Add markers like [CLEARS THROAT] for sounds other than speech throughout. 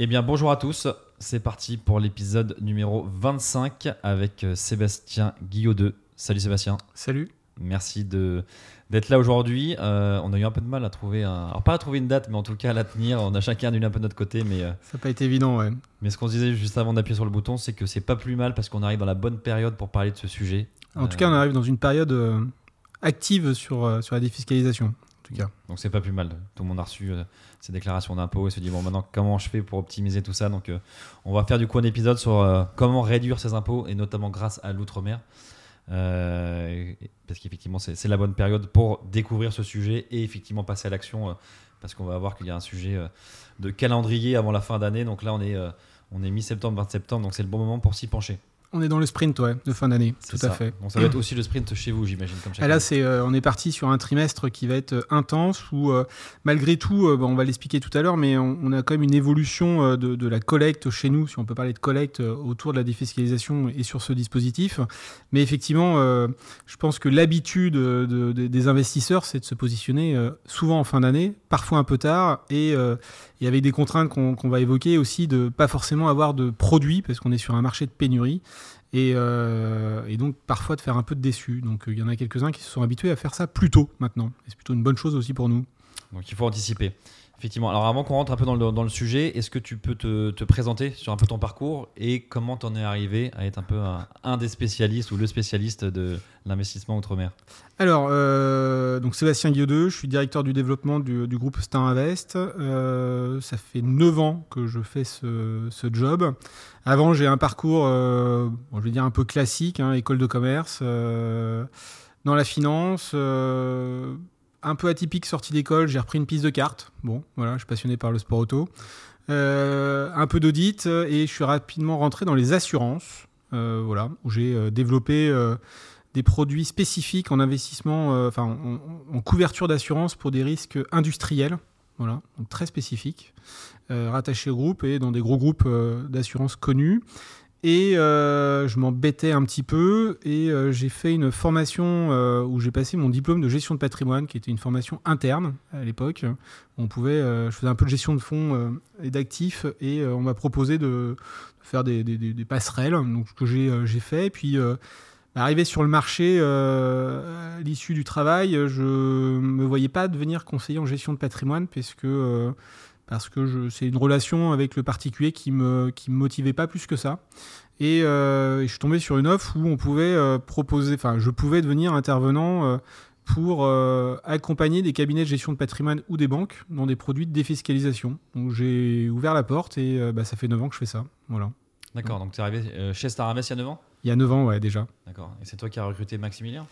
Eh bien bonjour à tous, c'est parti pour l'épisode numéro 25 avec euh, Sébastien Guillaudeux. Salut Sébastien. Salut. Merci de d'être là aujourd'hui. Euh, on a eu un peu de mal à trouver un... Alors pas à trouver une date, mais en tout cas à la tenir. On a chacun d'une un peu de notre côté, mais... euh, Ça n'a pas été évident, ouais. Mais ce qu'on se disait juste avant d'appuyer sur le bouton, c'est que c'est pas plus mal parce qu'on arrive dans la bonne période pour parler de ce sujet. En tout cas, on arrive dans une période active sur, sur la défiscalisation. Donc c'est pas plus mal. Tout le monde a reçu euh, ses déclarations d'impôts et se dit bon maintenant comment je fais pour optimiser tout ça? Donc euh, on va faire du coup un épisode sur euh, comment réduire ses impôts et notamment grâce à l'outre-mer. Euh, parce qu'effectivement c'est la bonne période pour découvrir ce sujet et effectivement passer à l'action parce qu'on va voir qu'il y a un sujet de calendrier avant la fin d'année. Donc là on est, on est mi-septembre, 20 septembre, donc c'est le bon moment pour s'y pencher. On est dans le sprint, ouais, de fin d'année. Tout à ça. fait. Bon, ça va être aussi le sprint chez vous j'imagine comme chaque Et là, c'est, euh, on est parti sur un trimestre qui va être euh, intense où, euh, malgré tout, euh, bon, on va l'expliquer tout à l'heure, mais on, on a quand même une évolution de, de la collecte chez nous, si on peut parler de collecte autour de la défiscalisation et sur ce dispositif. Mais effectivement, je pense que l'habitude de- de- des investisseurs, c'est de se positionner souvent en fin d'année, parfois un peu tard, et, et avec des contraintes qu'on va évoquer aussi de pas forcément avoir de produits, parce qu'on est sur un marché de pénurie. Et, euh, donc parfois de faire un peu de déçu. Donc euh, il y en a quelques-uns qui se sont habitués à faire ça plus tôt maintenant. Et c'est plutôt une bonne chose aussi pour nous. Donc il faut anticiper. Effectivement. Alors avant qu'on rentre un peu dans le, sujet, est-ce que tu peux te, te présenter sur un peu ton parcours et comment t'en es arrivé à être un peu un, des spécialistes ou le spécialiste de l'investissement outre-mer? Alors, euh, donc Sébastien Guillaudeux, je suis directeur du développement du, groupe Star Invest. Euh, ça fait 9 ans que je fais ce, job. Avant, j'ai un parcours, euh, je vais dire un peu classique, hein, école de commerce, dans la finance, un peu atypique sortie d'école, j'ai repris une piste de cartes. Bon, voilà, je suis passionné par le sport auto. Euh, un peu d'audit euh, et je suis rapidement rentré dans les assurances, euh, voilà, où j'ai développé des produits spécifiques en investissement, enfin en, couverture d'assurance pour des risques industriels, voilà, donc très spécifiques, rattachés au groupe et dans des gros groupes d'assurance connus. Et euh, je m'embêtais un petit peu et euh, j'ai fait une formation euh, où j'ai passé mon diplôme de gestion de patrimoine, qui était une formation interne à l'époque. On pouvait, je faisais un peu de gestion de fonds et d'actifs et on m'a proposé de, faire des, passerelles, donc ce que j'ai fait. Et puis euh, Arrivé sur le marché à l'issue du travail, je me voyais pas devenir conseiller en gestion de patrimoine parce que, parce que c'est une relation avec le particulier qui me, qui me motivait pas plus que ça. Et, euh, je suis tombé sur une offre où on pouvait euh, proposer, enfin, je pouvais devenir intervenant euh, pour accompagner des cabinets de gestion de patrimoine ou des banques dans des produits de défiscalisation. Donc j'ai ouvert la porte et bah, ça fait 9 ans que je fais ça. Voilà. D'accord, donc tu es arrivé chez Star Invest il y a 9 ans? Il y a 9 ans, ouais, déjà. D'accord. Et c'est toi qui as recruté Maximilien?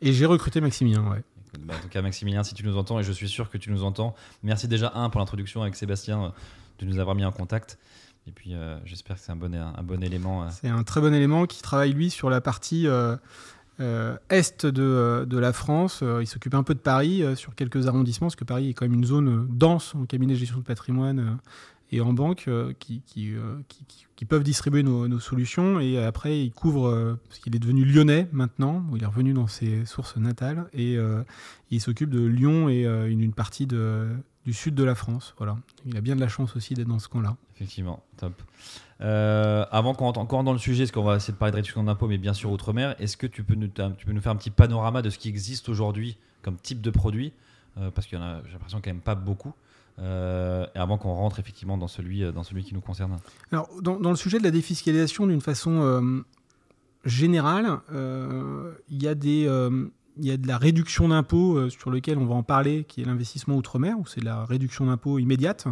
Et j'ai recruté Maximilien, ouais. Bah, En tout cas, Maximilien, si tu nous entends, et je suis sûr que tu nous entends, merci déjà, un, pour l'introduction avec Sébastien, euh, de nous avoir mis en contact. Et puis, euh, j'espère que c'est un bon, élément. euh. C'est un très bon élément qui travaille lui sur la partie est de, la France. Il s'occupe un peu de Paris sur quelques arrondissements, parce que Paris est quand même une zone dense en cabinet de gestion de patrimoine et en banque qui, qui, qui, qui, peuvent distribuer nos, solutions. Et après, il couvre, parce qu'il est devenu lyonnais maintenant, où il est revenu dans ses sources natales, et il s'occupe de Lyon et une, partie de, du sud de la France. Voilà. Il a bien de la chance aussi d'être dans ce coin-là. Effectivement, top. Euh, avant qu'on rentre encore dans le sujet, parce qu'on va essayer de parler de réduction d'impôts, mais bien sûr outre-mer, est-ce que tu peux, nous, tu peux nous faire un petit panorama de ce qui existe aujourd'hui comme type de produit? Euh, Parce qu'il y en a, j'ai l'impression, quand même pas beaucoup. Euh, avant qu'on rentre effectivement dans celui, dans celui qui nous concerne. Alors, dans, dans le sujet de la défiscalisation, d'une façon générale, il y a des il y a de la réduction d'impôts euh, sur lequel on va en parler, qui est l'investissement outre-mer, où c'est la réduction d'impôts immédiate.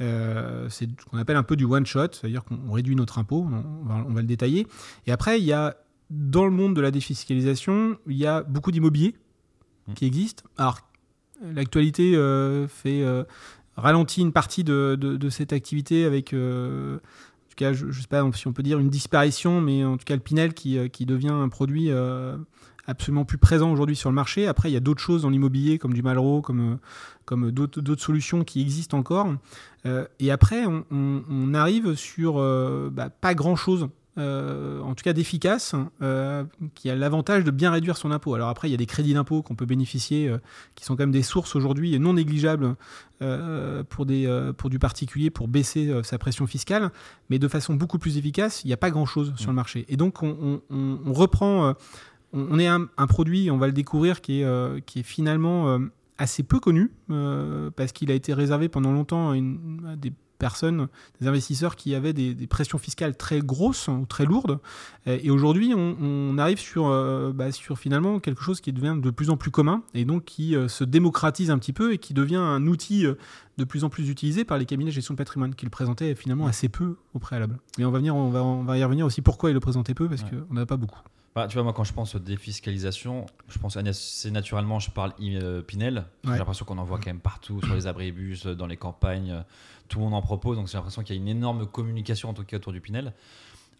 Euh, c'est ce qu'on appelle un peu du one-shot, c'est-à-dire qu'on réduit notre impôt, on va, on va, le détailler. Et après, il y a, dans le monde de la défiscalisation, il y a beaucoup d'immobilier mmh. qui existent. Alors, l'actualité euh, fait euh, ralentit une partie de, cette activité avec... Euh, en tout cas, je ne sais pas si on peut dire une disparition, mais en tout cas le Pinel qui, qui devient un produit absolument plus présent aujourd'hui sur le marché. Après, il y a d'autres choses dans l'immobilier, comme du Malraux, comme, d'autres solutions qui existent encore. Euh, et après, on, arrive sur euh, bah, pas grand-chose. Euh, en tout cas d'efficace, euh, qui a l'avantage de bien réduire son impôt. Alors après, il y a des crédits d'impôt qu'on peut bénéficier, euh, qui sont quand même des sources aujourd'hui non négligeables pour, des, pour du particulier, pour baisser sa pression fiscale, mais de façon beaucoup plus efficace, il n'y a pas grand-chose sur le marché. Et donc on, on, on reprend on, est un, produit, on va le découvrir, qui est, qui est finalement assez peu connu, parce qu'il a été réservé pendant longtemps à, des personnes, des investisseurs qui avaient des, pressions fiscales très grosses ou très lourdes. Et aujourd'hui, on, arrive sur, bah, sur finalement quelque chose qui devient de plus en plus commun et donc qui se démocratise un petit peu et qui devient un outil de plus en plus utilisé par les cabinets de gestion de patrimoine qui le présentaient finalement assez peu au préalable. Mais on va, venir, on va, on va y revenir aussi pourquoi il le présentait peu, parce qu'on n'a pas beaucoup. Bah, tu vois, moi, quand je pense défiscalisation, je pense assez naturellement, je parle euh, Pinel. J'ai l'impression qu'on en voit quand même partout, sur les abribus, dans les campagnes. Tout le monde en propose. Donc, j'ai l'impression qu'il y a une énorme communication, en tout cas, autour du Pinel.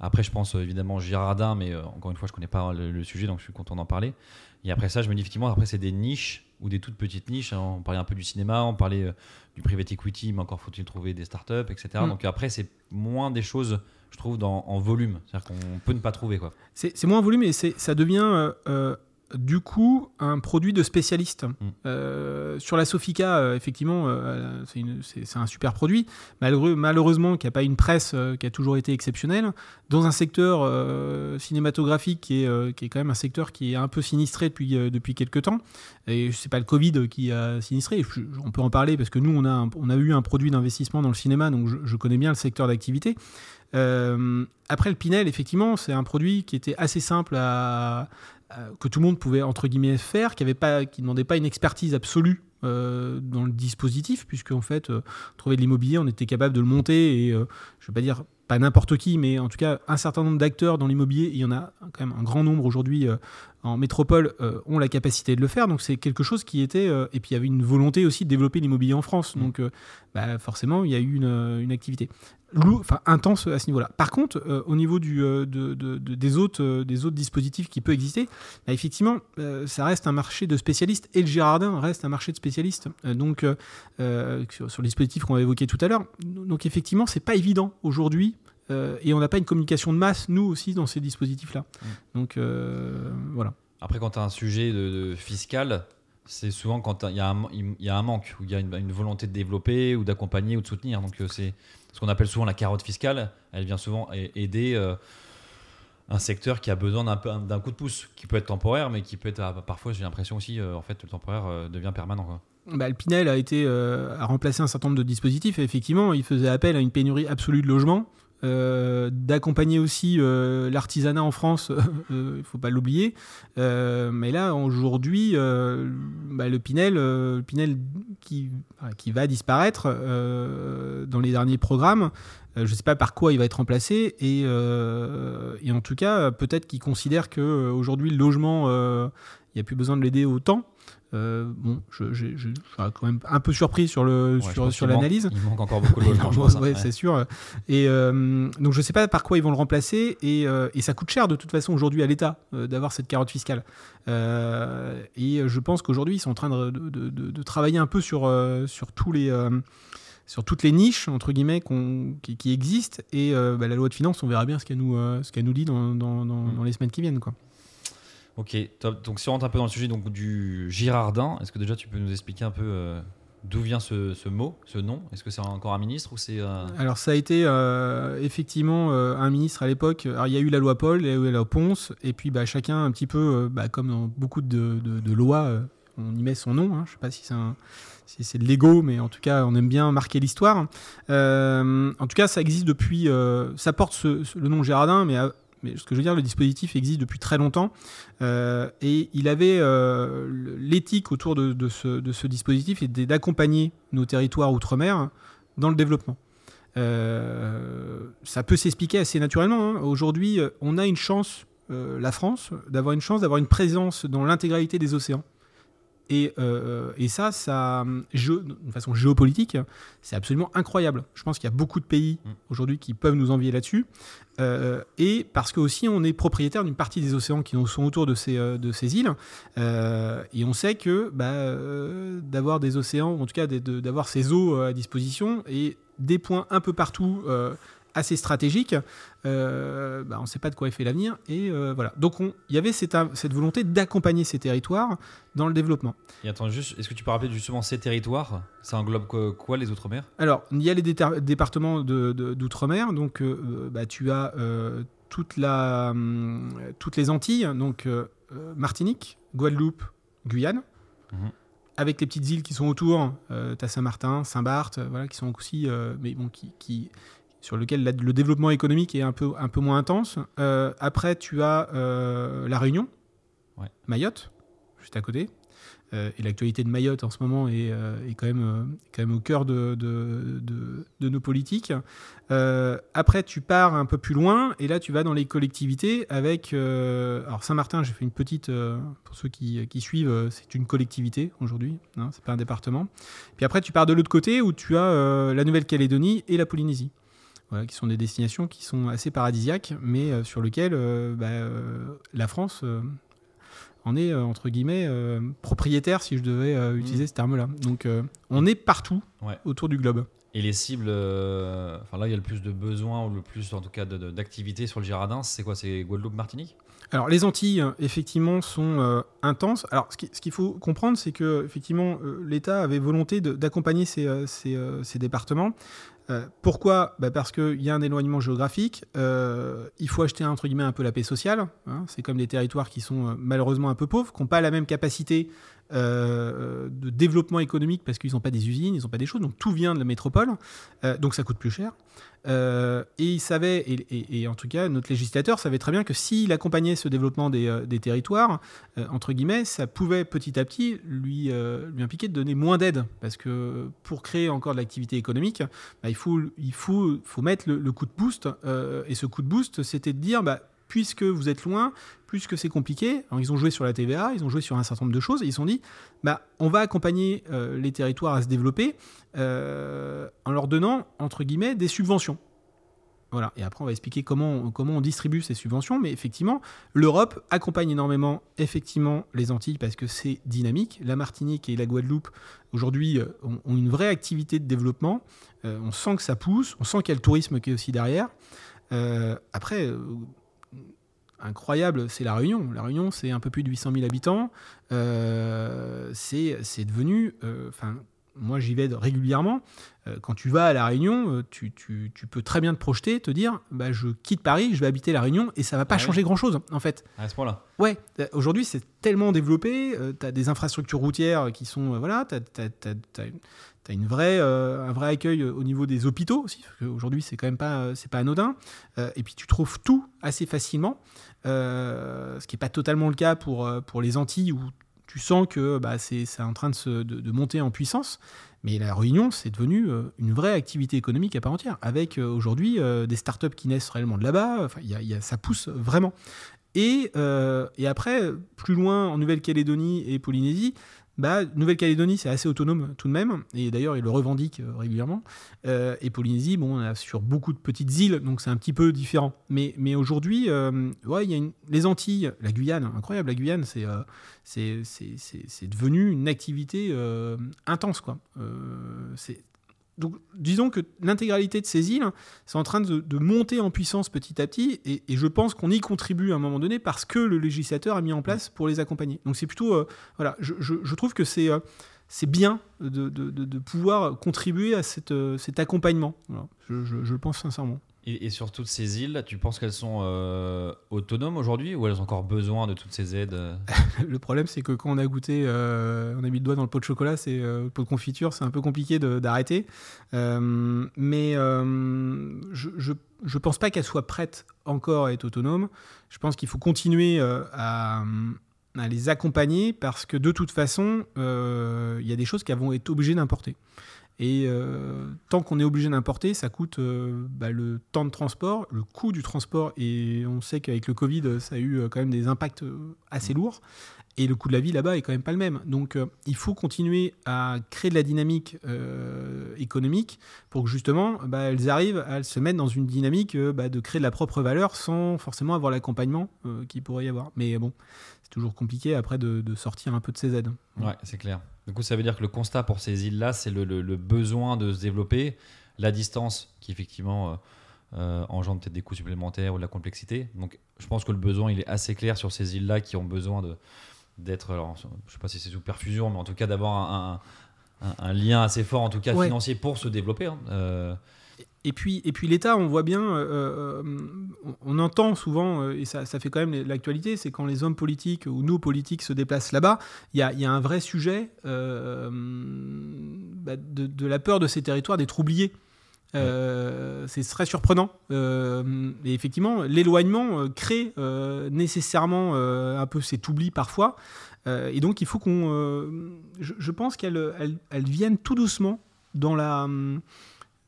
Après, je pense euh, évidemment Girardin, mais euh, encore une fois, je connais pas le, sujet, donc je suis content d'en parler. Et après ça, je me dis effectivement, après, c'est des niches ou des toutes petites niches. On parlait un peu du cinéma, on parlait du private equity, mais encore faut-il trouver des startups, etc. Mm. Donc après, c'est moins des choses je trouve, dans, en volume. C'est-à-dire qu'on peut ne pas trouver. quoi. C'est moins en volume et ça devient euh, euh, du coup un produit de spécialiste. Mm. Euh, sur la Sofica, euh, effectivement, euh, c'est un super produit. Malheureux, malheureusement, qu'il n'y a pas une presse qui a toujours été exceptionnelle. Dans un secteur cinématographique qui est, qui est quand même un secteur qui est un peu sinistré depuis, depuis quelques temps. Et c'est pas le Covid qui a sinistré. on peut en parler parce que nous, on a, on a eu un produit d'investissement dans le cinéma, donc je, je connais bien le secteur d'activité. Euh, après le Pinel, effectivement, c'est un produit qui était assez simple à, que tout le monde pouvait entre guillemets faire, qui ne demandait pas une expertise absolue euh, dans le dispositif, puisque en fait, euh, trouver de l'immobilier, on était capable de le monter et je ne vais pas dire pas n'importe qui, mais en tout cas un certain nombre d'acteurs dans l'immobilier, il y en a quand même un grand nombre aujourd'hui en métropole, ont la capacité de le faire. Donc c'est quelque chose qui était, et puis il y avait une volonté aussi de développer l'immobilier en France. Donc bah, forcément, il y a eu une, activité intense à ce niveau-là. Par contre, euh, au niveau euh, euh, des autres dispositifs qui peuvent exister, bah, effectivement, ça reste un marché de spécialistes et le Girardin reste un marché de spécialistes. donc, sur, sur, le dispositif qu'on a évoqué tout à l'heure, donc effectivement, c'est pas évident aujourd'hui. Et on n'a pas une communication de masse, nous aussi, dans ces dispositifs-là. Mmh. Donc, voilà. Après, quand tu as un sujet de, fiscal, c'est souvent quand il y, y, a un manque, ou il y a une, une, volonté de développer, ou d'accompagner, ou de soutenir. Donc, c'est ce qu'on appelle souvent la carotte fiscale, elle vient souvent aider euh, un secteur qui a besoin d'un coup de pouce, qui peut être temporaire, mais qui peut être ah, parfois, j'ai l'impression aussi, euh, en fait, le temporaire euh, devient permanent. Bah, le Pinel a été a remplacé un certain nombre de dispositifs et effectivement, il faisait appel à une pénurie absolue de logements. D'accompagner aussi l'artisanat en France, [LAUGHS] il ne faut pas l'oublier. mais là, aujourd'hui, bah, le Pinel, le Pinel qui, qui va disparaître dans les derniers programmes. Je ne sais pas par quoi il va être remplacé. Et, et en tout cas, peut-être qu'il considère qu'aujourd'hui, le logement, il n'y a plus besoin de l'aider autant. bon, je, je, je, suis quand même un peu surpris sur le Ouais, l'analyse. Il manque encore beaucoup de logements, [LAUGHS] hein. Ouais, Ouais. c'est sûr. Et euh, donc je sais pas par quoi ils vont le remplacer et, euh, et ça coûte cher de toute façon aujourd'hui à l'État euh, d'avoir cette carotte fiscale. Euh, et je pense qu'aujourd'hui ils sont en train de, de- de- de travailler un peu sur euh, sur tous les euh, sur toutes les niches entre guillemets qu'on- qui, qui existent et euh, bah, la loi de finances on verra bien ce qu'elle nous euh, ce qu'elle nous dit dans, dans- dans- Mm. dans les semaines qui viennent quoi. Ok, top. Donc si on rentre un peu dans le sujet donc, du Girardin, est-ce que déjà tu peux nous expliquer un peu euh, d'où vient ce, ce mot, ce nom? Est-ce que c'est encore un ministre ou c'est... Alors ça a été effectivement un ministre à l'époque. Alors il y a eu la loi Paul, il y a eu la loi Ponce, et puis bah, chacun un petit peu, bah, comme dans beaucoup de, de- de lois, on y met son nom. hein. Je sais pas si c'est de l'ego, mais en tout cas on aime bien marquer l'histoire. Euh, en tout cas ça existe depuis, euh, ça porte le nom Gérardin, mais, à- mais ce que je veux dire, le dispositif existe depuis très longtemps. Euh, et il avait euh, l'éthique autour de, ce, dispositif d'accompagner nos territoires outre-mer dans le développement. Euh, ça peut s'expliquer assez naturellement. hein. Aujourd'hui, euh, on a une chance, euh, la France, d'avoir une chance d'avoir une présence dans l'intégralité des océans. Et, euh, et ça, ça de façon géopolitique, c'est absolument incroyable. Je pense qu'il y a beaucoup de pays Mm. aujourd'hui qui peuvent nous envier là-dessus. Euh, et parce que aussi on est propriétaire d'une partie des océans qui sont autour de ces, euh, de ces îles. Euh, et on sait que bah, d'avoir des océans, en tout cas d'avoir ces eaux à disposition et des points un peu partout assez stratégiques, euh, bah, on ne sait pas de quoi est fait l'avenir. Et euh, voilà. Donc on- il y avait cette, cette volonté d'accompagner ces territoires dans le développement. Et attends, juste, est-ce que tu peux rappeler justement ces territoires? Ça englobe quoi, quoi, les Outre-mer? Alors, il y a les départements de- de- d'outre-mer, donc euh, bah, tu as toute la, hum, toutes les Antilles, donc Martinique, Guadeloupe, Guyane, Mhm. avec les petites îles qui sont autour, euh, tu as Saint-Martin, Saint-Barth, euh, voilà, qui sont aussi, euh, mais bon, qui, qui- sur lequel la- le développement économique est un peu, un peu moins intense. Euh, après, tu as euh, la Réunion, Ouais. Mayotte, juste à côté. Euh, et l'actualité de Mayotte en ce moment est, est quand, même, quand même au cœur de, de- de- de nos politiques. Après, tu pars un peu plus loin et là, tu vas dans les collectivités avec. alors, Saint-Martin, j'ai fait une petite. pour ceux qui, qui suivent, c'est une collectivité aujourd'hui, hein, c'est pas un département. Puis après, tu pars de l'autre côté où tu as la Nouvelle-Calédonie et la Polynésie. Voilà, qui sont des destinations qui sont assez paradisiaques, mais euh, sur lesquelles euh, bah, euh, la France en est, euh, entre guillemets, euh, propriétaire, si je devais euh, utiliser ce terme-là. Donc, on est partout Ouais. autour du globe. Et les cibles, enfin là il y a le plus de besoins ou le plus en tout cas de- de- d'activité sur le Girardin, c'est quoi C'est Guadeloupe, Martinique? Alors, les Antilles, effectivement, sont intenses. Alors, ce qui- ce qu'il faut comprendre, c'est que, effectivement, l'État avait volonté d'accompagner ces, ces, ces départements. Euh, pourquoi? Bah, Parce qu'il y a un éloignement géographique. euh, il faut acheter, entre guillemets, un peu la paix sociale. hein. C'est comme des territoires qui sont euh, malheureusement un peu pauvres, qui n'ont pas la même capacité euh, de développement économique parce qu'ils n'ont pas des usines, ils n'ont pas des choses. Donc, tout vient de la métropole. Euh, donc, ça coûte plus cher. Euh, et il savait, et, en tout cas, notre législateur savait très bien que s'il accompagnait ce développement des, territoires, entre guillemets, ça pouvait petit à petit lui, impliquer de donner moins d'aide. Parce que pour créer encore de l'activité économique, bah, il, faut, mettre le, coup de boost. et ce coup de boost, c'était de dire, bah, puisque vous êtes loin, puisque c'est compliqué, alors ils ont joué sur la TVA, ils ont joué sur un certain nombre de choses, et ils se sont dit, bah, on va accompagner euh, les territoires à se développer euh, en leur donnant, entre guillemets, des subventions. Voilà. Et après, on va expliquer comment, comment on distribue ces subventions. Mais effectivement, l'Europe accompagne énormément, effectivement, les Antilles parce que c'est dynamique. La Martinique et la Guadeloupe, aujourd'hui, euh, ont, une vraie activité de développement. On sent que ça pousse. On sent qu'il y a le tourisme qui est aussi derrière. Après, incroyable, c'est la Réunion. La Réunion, c'est un peu plus de 800 000 habitants. Euh, c'est devenu. euh, Enfin, moi, j'y vais régulièrement. Euh, quand tu vas à La Réunion, tu, tu- tu peux très bien te projeter, te dire bah, je quitte Paris, je vais habiter La Réunion, et ça va pas Ah oui. changer grand-chose, en fait. À ce point-là Ouais, aujourd'hui, c'est tellement développé, tu as des infrastructures routières qui sont. voilà, tu as, une vraie, euh, un vrai accueil au niveau des hôpitaux aussi, parce qu'aujourd'hui, c'est quand même pas, c'est pas anodin. Euh, et puis, tu trouves tout assez facilement, ce qui n'est pas totalement le cas pour, euh, pour les Antilles, où tu sens que bah, c'est en train de, se, de, monter en puissance. Mais la Réunion, c'est devenu euh, une vraie activité économique à part entière, avec euh, aujourd'hui euh, des startups qui naissent réellement de là-bas. Enfin, y a- y a- ça pousse vraiment. Et, euh, et après, plus loin, en Nouvelle-Calédonie et Polynésie, bah, Nouvelle-Calédonie, c'est assez autonome tout de même, et d'ailleurs, ils le revendiquent euh, régulièrement. Euh, et Polynésie, bon, on est sur beaucoup de petites îles, donc c'est un petit peu différent. Mais, mais aujourd'hui, euh, ouais, a les Antilles, la Guyane, incroyable, la Guyane, c'est c'est c'est devenu une activité intense, quoi. c'est donc, disons que l'intégralité de ces îles, c'est en train de, monter en puissance petit à petit, et, je pense qu'on y contribue à un moment donné parce que le législateur a mis en place pour les accompagner. Donc, c'est plutôt, euh, voilà, je, trouve que c'est euh, bien de, pouvoir contribuer à euh, cet accompagnement. je, le pense sincèrement. Et, sur toutes ces îles, tu penses qu'elles sont euh, autonomes aujourd'hui ou elles ont encore besoin de toutes ces aides [LAUGHS] Le problème, c'est que quand on a goûté, euh, on a mis le doigt dans le pot de chocolat, c'est euh, le pot de confiture, c'est un peu compliqué d'arrêter. mais je, ne pense pas qu'elles soient prêtes encore à être autonomes. Je pense qu'il faut continuer à, les accompagner parce que de toute façon, il y a des choses qu'elles vont être obligées d'importer. Et euh, tant qu'on est obligé d'importer, ça coûte euh, bah, le temps de transport, le coût du transport. Et on sait qu'avec le Covid, ça a eu euh, quand même des impacts assez lourds. Et le coût de la vie là-bas est quand même pas le même. Donc il faut continuer à créer de la dynamique économique pour que justement bah, elles arrivent à se mettre dans une dynamique bah, de créer de la propre valeur sans forcément avoir l'accompagnement qu'il pourrait y avoir. Mais bon, c'est toujours compliqué après de, de, sortir un peu de ces aides. Ouais, c'est clair. Du coup, ça veut dire que le constat pour ces îles-là, c'est le, besoin de se développer, la distance qui effectivement euh, euh, engendre peut-être des coûts supplémentaires ou de la complexité. Donc, je pense que le besoin, il est assez clair sur ces îles-là qui ont besoin de d'être, alors, je sais pas si c'est sous perfusion, mais en tout cas d'avoir un, lien assez fort, en tout cas financier, pour se développer. Hein. Euh, et puis, et puis l'État, on voit bien, euh, euh, on, entend souvent, euh, et ça, ça, fait quand même l'actualité, c'est quand les hommes politiques ou nos politiques se déplacent là-bas, il y a, y a, un vrai sujet bah, de, la peur de ces territoires d'être oubliés. c'est très surprenant. et effectivement, l'éloignement crée nécessairement un peu cet oubli parfois. et donc, il faut qu'on. Je, je, pense qu'elles elles, elles viennent tout doucement dans la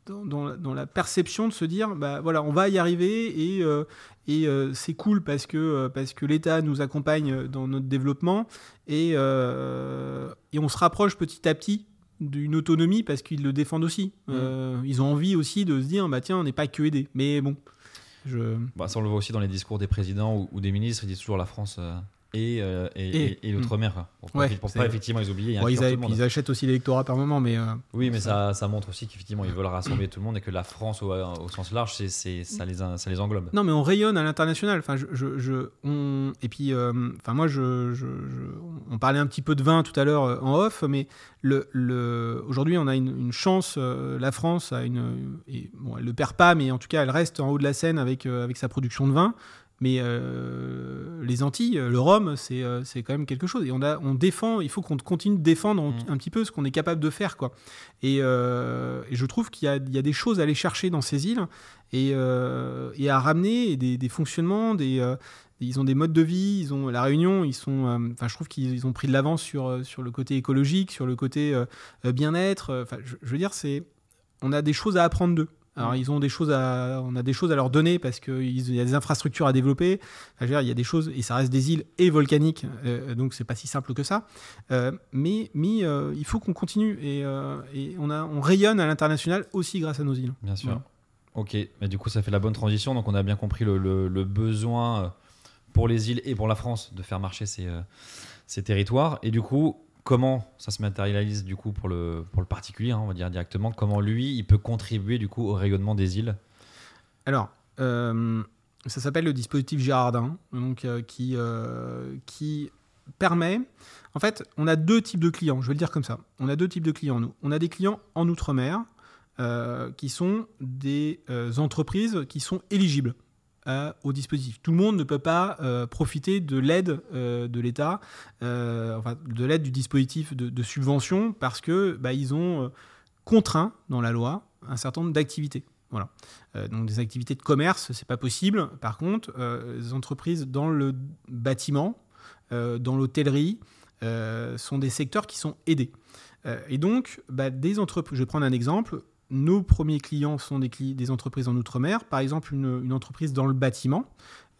dans, la perception de se dire bah voilà on va y arriver et, euh, et euh, c'est cool parce que euh, parce que l'État nous accompagne dans notre développement et, et on se rapproche petit à petit d'une autonomie parce qu'ils le défendent aussi. Mmh. ils ont envie aussi de se dire bah tiens on n'est pas que aidé mais bon je... Bah, ça on le voit aussi dans les discours des présidents ou, ou des ministres. Ils disent toujours la France et, euh, et, et, l'outre-mer. Pour, pas effectivement les oublier. ils, achètent aussi l'électorat par moment, mais. Euh, oui, mais ça, ça, montre aussi qu'effectivement ils veulent rassembler tout le monde et que la France au, au sens large, c'est, ça, les, ça les englobe. Non, mais on rayonne à l'international. Enfin, je, je, on... Et puis, euh, enfin, moi, je, on parlait un petit peu de vin tout à l'heure en off, mais le, le... aujourd'hui, on a une, chance. la France a une. Et, bon, elle le perd pas, mais en tout cas, elle reste en haut de la scène avec, avec sa production de vin. Mais euh, les Antilles, le rhum, euh, c'est quand même quelque chose. Et on, a, on défend, il faut qu'on continue de défendre mm. un petit peu ce qu'on est capable de faire. Quoi. Et, euh, et je trouve qu'il y, y, a des choses à aller chercher dans ces îles et, et à ramener des, des fonctionnements, des, ils ont des modes de vie, ils ont la Réunion, ils sont, enfin, je trouve qu'ils ont pris de l'avance sur, sur le côté écologique, sur le côté bien-être. Enfin, je, je veux dire, c'est, on a des choses à apprendre d'eux. Alors mm. ils ont des choses à, on a des choses à leur donner parce qu'il y a des infrastructures à développer. il y a des choses et ça reste des îles et volcaniques, euh, donc c'est pas si simple que ça. Euh, mais mais euh, il faut qu'on continue et, et, on a, on rayonne à l'international aussi grâce à nos îles. Bien sûr. Ok, mais du coup ça fait la bonne transition. Donc on a bien compris le, le, besoin pour les îles et pour la France de faire marcher ces, ces territoires. Et du coup, comment ça se matérialise du coup pour le, particulier, hein, on va dire directement, comment lui, il peut contribuer du coup au rayonnement des îles? Alors, euh, ça s'appelle le dispositif Girardin, donc, euh, qui, euh, qui permet... En fait, on a deux types de clients, je vais le dire comme ça. On a deux types de clients, nous. On a des clients en Outre-mer, qui sont des entreprises qui sont éligibles au dispositif. Tout le monde ne peut pas euh, profiter de l'aide euh, de l'État, euh, enfin, de l'aide du dispositif de, subvention, parce que bah, ont contraint dans la loi un certain nombre d'activités. Voilà. donc des activités de commerce, c'est pas possible. Par contre, les entreprises dans le bâtiment, dans l'hôtellerie, sont des secteurs qui sont aidés. et donc, bah, des je vais prendre un exemple, nos premiers clients sont des, entreprises en Outre-mer. Par exemple, une, entreprise dans le bâtiment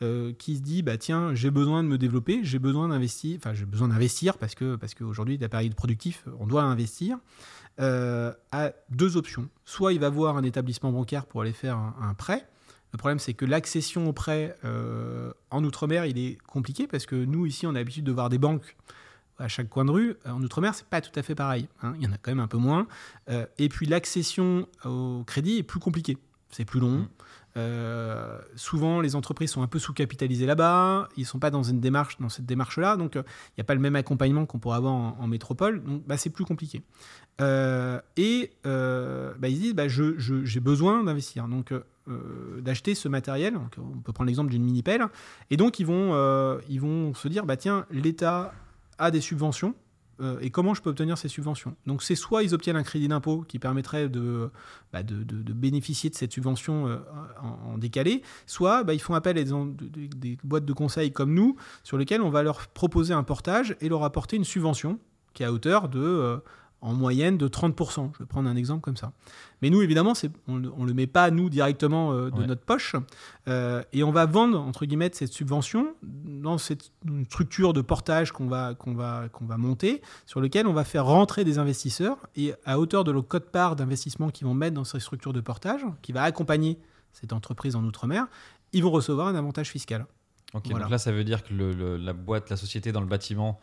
euh, qui se dit bah tiens j'ai besoin de me développer, j'ai besoin d'investir, enfin j'ai besoin d'investir parce que parce qu'aujourd'hui période productif on doit investir, euh, a deux options. Soit il va voir un établissement bancaire pour aller faire un, un prêt. Le problème c'est que l'accession au prêt euh, en outre-mer il est compliqué parce que nous ici on a l'habitude de voir des banques à chaque coin de rue. En outre-mer, c'est pas tout à fait pareil. hein. Il y en a quand même un peu moins. Euh, et puis l'accession au crédit est plus compliquée. C'est plus long. Mm. Euh, souvent, les entreprises sont un peu sous-capitalisées là-bas. Ils sont pas dans une démarche, dans cette démarche-là. Donc, euh, il n'y a pas le même accompagnement qu'on pourrait avoir en, en métropole. Donc, bah, c'est plus compliqué. Euh, et euh, bah, ils se disent, bah, je- je- j'ai besoin d'investir. Donc, euh, d'acheter ce matériel. Donc, on peut prendre l'exemple d'une mini-pelle. Et donc, ils vont, euh, ils vont se dire, bah, tiens, l'État a des subventions. euh, et comment je peux obtenir ces subventions? Donc c'est soit ils obtiennent un crédit d'impôt qui permettrait de, bah, bénéficier de cette subvention euh, en, décalé, soit bah, ils font appel à des boîtes de conseil comme nous, sur lesquelles on va leur proposer un portage et leur apporter une subvention qui est à hauteur de, euh, en moyenne, de 30%. Je vais prendre un exemple comme ça. Mais nous, évidemment, on ne le met pas, nous, directement euh, de Ouais. notre poche. Euh, et on va vendre, entre guillemets, cette subvention dans cette une structure de portage qu'on va, qu'on va, qu'on va monter, sur lequel on va faire rentrer des investisseurs. Et à hauteur de leur code-part d'investissement qu'ils vont mettre dans ces structures de portage, qui va accompagner cette entreprise en Outre-mer, ils vont recevoir un avantage fiscal. Ok, Voilà. donc là, ça veut dire que le- le- la boîte, la société dans le bâtiment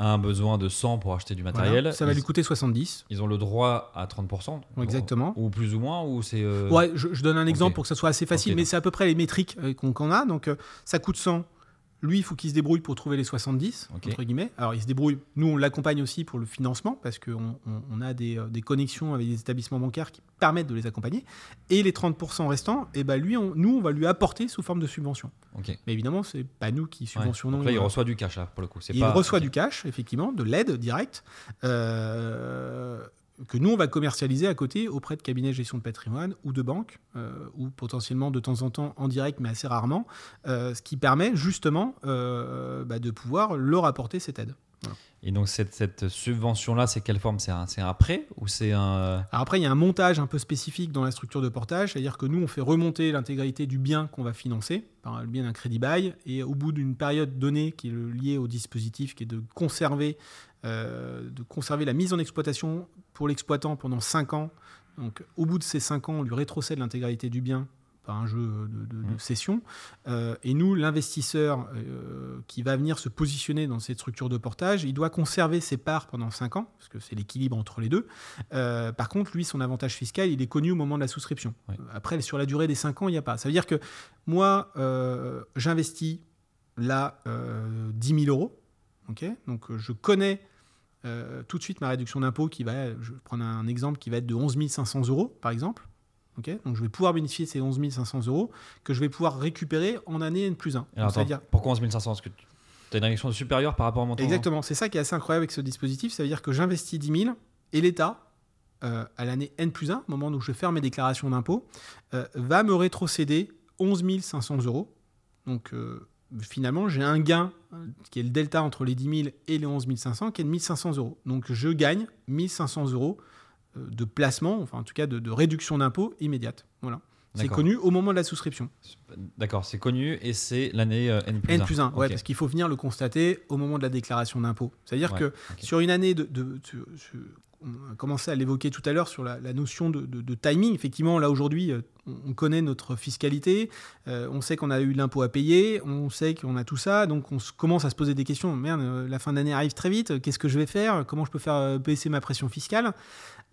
a un besoin de 100 pour acheter du matériel. Voilà. Ça va ils, lui coûter 70. ils ont le droit à 30%. Exactement. Ou plus ou moins, ou c'est. euh, Ouais, je, je donne un exemple pour que ça soit assez facile, mais c'est à peu près les métriques euh, qu'on qu'on a. Donc, euh, ça coûte 100. Lui, il faut qu'il se débrouille pour trouver les 70, Ok. entre guillemets. Alors, il se débrouille. Nous, on l'accompagne aussi pour le financement, parce qu'on on, on a des, euh, des connexions avec des établissements bancaires qui permettent de les accompagner. Et les 30% restants, eh ben, lui, on- nous, on va lui apporter sous forme de subvention. Mais évidemment, c'est pas nous qui Ouais. subventionnons. Donc là, il reçoit du cash, là, pour le coup. Il pas- reçoit du cash, effectivement, de l'aide directe, euh, que nous, on va commercialiser à côté auprès de cabinets de gestion de patrimoine ou de banques, euh, ou potentiellement de temps en temps en direct, mais assez rarement, euh, ce qui permet justement euh, bah, de pouvoir leur apporter cette aide. Et donc, cette, cette subvention-là, c'est quelle forme? C'est un, un prêt ou c'est un. Alors après, il y a un montage un peu spécifique dans la structure de portage, c'est-à-dire que nous, on fait remonter l'intégralité du bien qu'on va financer, par le bien d'un crédit bail, et au bout d'une période donnée qui est liée au dispositif, qui est de conserver, de conserver la mise en exploitation pour l'exploitant pendant 5 ans. Donc au bout de ces 5 ans, on lui rétrocède l'intégralité du bien par un jeu de, de- de Mmh. cession. Euh, et nous, l'investisseur euh, qui va venir se positionner dans cette structure de portage, il doit conserver ses parts pendant 5 ans, parce que c'est l'équilibre entre les deux. Euh, par contre, lui, son avantage fiscal, il est connu au moment de la souscription. Euh, Après, sur la durée des 5 ans, il n'y a pas. Ça veut dire que moi, euh, j'investis là euh, 10 000 euros. ok? Donc, euh, je connais euh, tout de suite ma réduction d'impôt qui va, je vais prendre un exemple, qui va être de 11 500 euros, par exemple. ok Donc, je vais pouvoir bénéficier de ces 11 500 euros que je vais pouvoir récupérer en année N plus 1. Alors, attends, C'est-à-dire pourquoi 11 500 Parce que tu as une réduction supérieure par rapport au montant Exactement, c'est ça qui est assez incroyable avec ce dispositif. Ça veut dire que j'investis 10 000 et l'État, euh, à l'année N plus 1, au moment où je fais mes déclarations d'impôt, euh, va me rétrocéder 11 500 euros. Donc euh, finalement, j'ai un gain euh, qui est le delta entre les 10 000 et les 11 500, qui est de 1 500 euros. Donc je gagne 1 500 euros euh, de placement, enfin en tout cas de, de réduction d'impôt immédiate. Voilà. C'est connu au moment de la souscription. D'accord, c'est connu et c'est l'année euh, N plus 1. N plus 1, ouais, parce qu'il faut venir le constater au moment de la déclaration d'impôt. C'est-à-dire Ouais, que sur une année de, on a commencé à l'évoquer tout à l'heure sur la, notion de, timing. Effectivement, là aujourd'hui, euh, on on connaît notre fiscalité, euh, on sait qu'on a eu l'impôt à payer, on sait qu'on a tout ça, donc on commence à se poser des questions. Merde, euh, la fin d'année arrive très vite, qu'est-ce que je vais faire? Comment je peux faire baisser ma pression fiscale?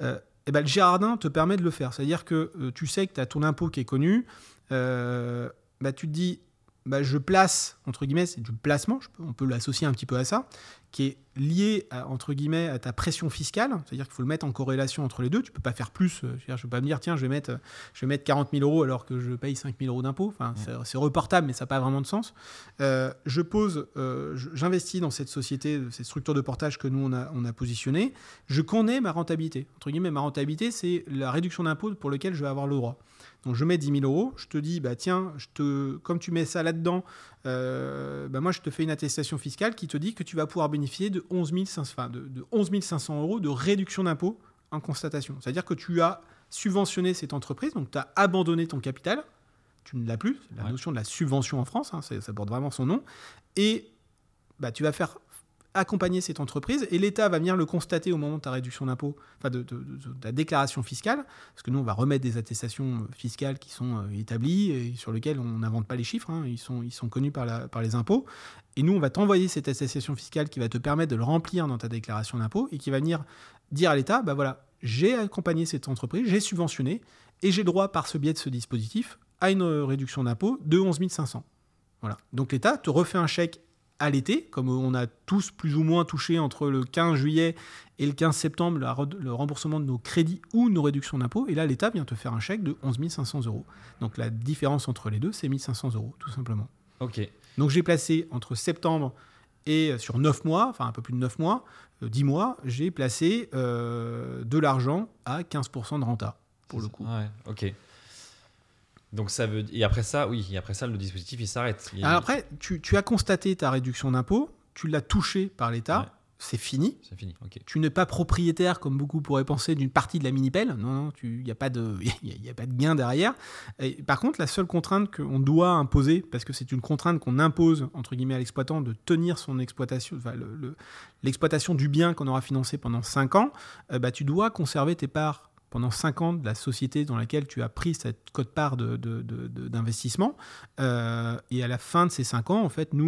Euh, eh ben, le Gérardin te permet de le faire. C'est-à-dire que tu sais que tu as ton impôt qui est connu, bah, tu te dis, bah, je place, entre guillemets, c'est du placement, je peux- on peut l'associer un petit peu à ça, qui est lié, à, entre guillemets, à ta pression fiscale, c'est-à-dire qu'il faut le mettre en corrélation entre les deux, tu peux pas faire plus, euh, je ne peux pas me dire, tiens, je vais, mettre, je vais mettre 40 000 euros alors que je paye 5 000 euros d'impôt, enfin, c'est- c'est reportable, mais ça n'a pas vraiment de sens. Euh, je pose, euh, j'investis dans cette société, cette structure de portage que nous, on a, on a positionnée, je connais ma rentabilité. Entre guillemets, ma rentabilité, c'est la réduction d'impôt pour lequel je vais avoir le droit. Donc je mets 10 000 euros, je te dis, bah tiens, je te, comme tu mets ça là-dedans, euh, bah moi je te fais une attestation fiscale qui te dit que tu vas pouvoir bénéficier de 11 500, enfin, de, de 11 500 euros de réduction d'impôt en constatation. C'est-à-dire que tu as subventionné cette entreprise, donc tu as abandonné ton capital, tu ne l'as plus. La Ouais. notion de la subvention en France, hein, ça porte vraiment son nom. Et bah, tu vas faire accompagner cette entreprise et l'État va venir le constater au moment de ta réduction d'impôt, enfin de, de- déclaration fiscale, parce que nous on va remettre des attestations fiscales qui sont euh, établies et sur lesquelles on n'invente pas les chiffres, hein, ils, sont, ils sont connus par, la- par les impôts. Et nous on va t'envoyer cette attestation fiscale qui va te permettre de le remplir dans ta déclaration d'impôt et qui va venir dire à l'État, bah voilà, j'ai accompagné cette entreprise, j'ai subventionné et j'ai droit par ce biais de ce dispositif à une euh, réduction d'impôt de 11 500. Voilà. Donc l'État te refait un chèque à l'été, comme on a tous plus ou moins touché entre le 15 juillet et le 15 septembre la le remboursement de nos crédits ou nos réductions d'impôts. Et là, l'État vient te faire un chèque de 11 500 euros. Donc la différence entre les deux, c'est 1500 euros, tout simplement. Ok. Donc j'ai placé entre septembre et euh, sur 9 mois, enfin un peu plus de 9 mois, euh, 10 mois, j'ai placé euh, de l'argent à 15% de renta, pour le coup. Ouais, ok. Donc ça veut et après ça, oui, et après ça, le dispositif il s'arrête. Il- après, tu, tu as constaté ta réduction d'impôt, tu l'as touché par l'État, Ouais. c'est fini. c'est fini. Tu n'es pas propriétaire, comme beaucoup pourraient penser, d'une partie de la mini-pelle. Non, non, il n'y a, pas de- [LAUGHS] y a, y a pas de gain derrière. Et par contre, la seule contrainte qu'on doit imposer, parce que c'est une contrainte qu'on impose, entre guillemets, à l'exploitant de tenir son exploitation, enfin, le- le- l'exploitation du bien qu'on aura financé pendant 5 ans, euh, bah, tu dois conserver tes parts pendant 5 ans de la société dans laquelle tu as pris cette cote-part de- de- de- de- d'investissement. Euh, et à la fin de ces 5 ans, en fait, nous,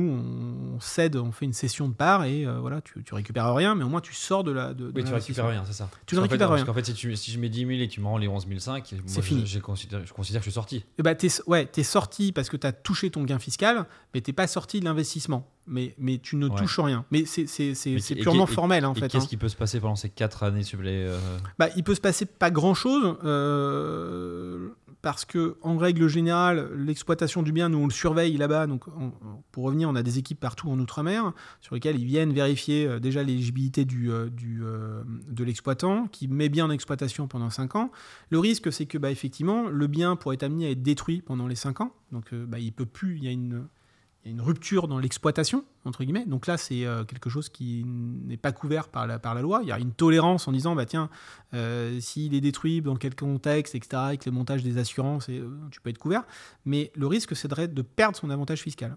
on cède, on fait une cession de parts et euh, voilà, tu, tu récupères rien, mais au moins tu sors de la. Oui, tu récupères rien, c'est ça. Tu ne Parce fait, récupères parce rien. qu'en fait, si, tu- si je mets 10 000 et tu me rends les 11 500, moi, C'est je- fini. je considère que je suis sorti. Eh ben, t'es, ouais, t'es sorti parce que tu as touché ton gain fiscal, mais t'es pas sorti de l'investissement. Mais, mais tu ne Ouais. touches rien. Mais c'est, et purement et- formel, en fait. qu'est-ce hein. qui peut se passer pendant ces 4 années supplémentaires Bah, il peut se passer pas grand-chose, euh, parce que en règle générale, l'exploitation du bien, nous on le surveille là-bas. Donc, on- pour revenir, on a des équipes partout en outre-mer sur lesquelles ils viennent vérifier euh, déjà l'éligibilité du, euh, du, euh, de l'exploitant, qui met bien en exploitation pendant 5 ans. Le risque, c'est que bah, effectivement, le bien pourrait être amené à être détruit pendant les 5 ans. Donc, euh, bah, il peut plus. Il y a une une rupture dans l'exploitation, entre guillemets. Donc là, c'est euh, quelque chose qui n'est pas couvert par la, loi. Il y a une tolérance en disant, bah tiens, euh, s'il est détruit, dans quel contexte, etc., avec le montage des assurances, euh, tu peux être couvert. Mais le risque, c'est de perdre son avantage fiscal.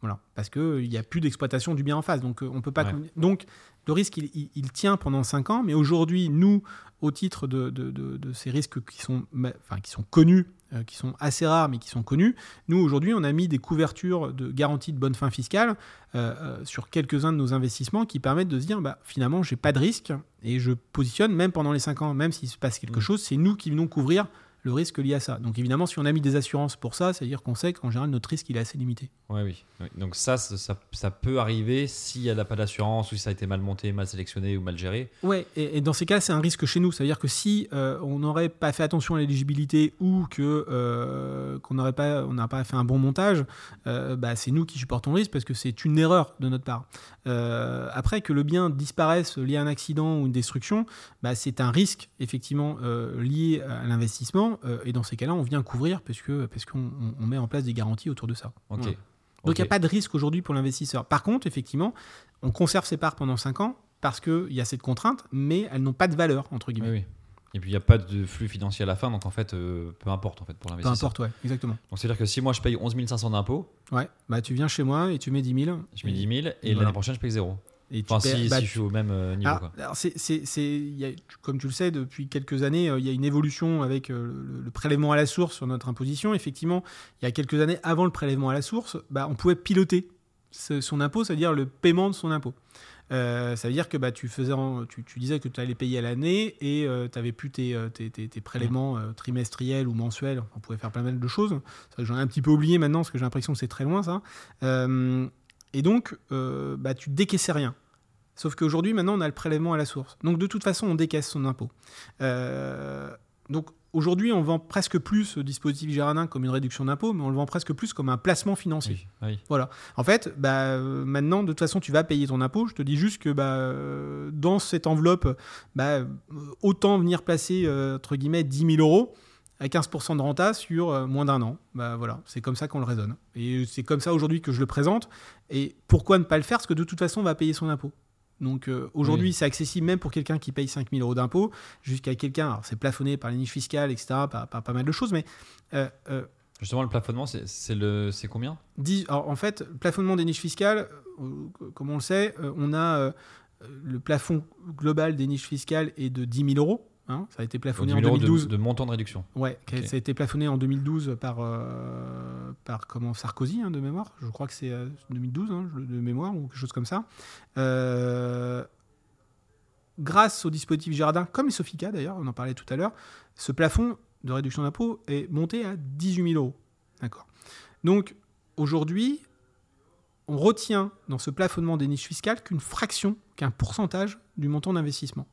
Voilà, parce qu'il n'y a plus d'exploitation du bien en face. Donc, euh, on peut pas. Ouais. Donc, le risque, il, il- il tient pendant 5 ans. Mais aujourd'hui, nous, au titre de, de- de- de ces risques qui sont, enfin, qui sont connus, euh, qui sont assez rares, mais qui sont connus, nous, aujourd'hui, on a mis des couvertures de garantie de bonne fin fiscale euh, euh, sur quelques-uns de nos investissements qui permettent de se dire, bah, finalement, j'ai pas de risque et je positionne, même pendant les 5 ans, même s'il se passe quelque Mm. chose, c'est nous qui venons couvrir le risque lié à ça. Donc évidemment, si on a mis des assurances pour ça, c'est-à-dire qu'on sait qu'en général, notre risque, il est assez limité. Ouais, oui. oui. Donc ça, ça, ça- ça peut arriver s'il n'y a pas d'assurance ou si ça a été mal monté, mal sélectionné ou mal géré. Ouais, et, et dans ces cas, c'est un risque chez nous. C'est-à-dire que si euh, on n'aurait pas fait attention à l'éligibilité ou que euh, qu'on n'aurait pas, on n'a pas fait un bon montage, euh, bah, c'est nous qui supportons le risque parce que c'est une erreur de notre part. Après que le bien disparaisse lié à un accident ou une destruction, bah, c'est un risque effectivement lié à l'investissement. Euh, et dans ces cas-là, on vient couvrir parce que parce qu'on on- on met en place des garanties autour de ça. Ok. Voilà. Donc il n'y a pas de risque aujourd'hui pour l'investisseur. Par contre, effectivement, on conserve ses parts pendant 5 ans parce qu'il y a cette contrainte, mais elles n'ont pas de valeur, entre guillemets. Oui, oui. Et puis il n'y a pas de flux financier à la fin, donc en fait, euh, peu importe en fait pour Peu l'investisseur. importe, ouais, exactement. Donc c'est-à-dire que si moi je paye 11 500 d'impôts, Ouais, bah tu viens chez moi et tu mets 10 000. je mets 10 000 et Voilà. l'année prochaine je paye zéro. Et tu Enfin, paies- si, bah, si je suis au même euh, niveau. Alors, quoi. alors c'est, c'est- c'est- il y a- comme tu le sais, depuis quelques années, euh, il y a une évolution avec euh, le, le prélèvement à la source sur notre imposition. Effectivement, il y a quelques années, avant le prélèvement à la source, bah, on pouvait piloter ce- son impôt, c'est-à-dire le paiement de son impôt. Euh, ça veut dire que bah, tu, faisais en- tu, tu disais que tu allais payer à l'année et tu n'avais plus tes, tes- tes- tes prélèvements euh, trimestriels ou mensuels. On pouvait faire plein mal de choses. C'est vrai que J'en ai un petit peu oublié maintenant parce que j'ai l'impression que c'est très loin ça. Et donc, euh, bah, tu décaissais rien. Sauf qu'aujourd'hui, maintenant, on a le prélèvement à la source. Donc, de toute façon, on décaisse son impôt. Euh, donc, aujourd'hui, on vend presque plus ce dispositif Girardin comme une réduction d'impôt, mais on le vend presque plus comme un placement financier. Oui, oui. En fait, bah, euh, maintenant, de toute façon, tu vas payer ton impôt. Je te dis juste que bah, euh, dans cette enveloppe, bah, autant venir placer, euh, entre guillemets, 10 000 euros à 15% de renta sur euh, moins d'un an. Bah, voilà, c'est comme ça qu'on le raisonne. Et c'est comme ça aujourd'hui que je le présente. Et pourquoi ne pas le faire? Parce que de toute façon, on va payer son impôt. Donc euh, aujourd'hui, Oui. c'est accessible même pour quelqu'un qui paye 5 000 euros d'impôt, jusqu'à quelqu'un, alors c'est plafonné par les niches fiscales, etc., par, par pas mal de choses, mais euh, euh, Justement, le plafonnement, c'est combien? 10 alors, en fait, le plafonnement des niches fiscales, comme on le sait, on a le plafond global des niches fiscales est de 10 000 euros. Hein. ça a été plafonné 10 en 000 euros de, 2012. de montant de réduction. Ouais, ça a été plafonné en 2012 par, euh, par comment, Sarkozy, hein, de mémoire. Je crois que c'est euh, 2012, hein, je- de mémoire, ou quelque chose comme ça. Euh, grâce au dispositif Girardin, comme les Sofica d'ailleurs, on en parlait tout à l'heure, ce plafond de réduction d'impôt est monté à 18 000 euros. D'accord. Donc, aujourd'hui, on retient dans ce plafonnement des niches fiscales qu'une fraction, qu'un pourcentage du montant d'investissement.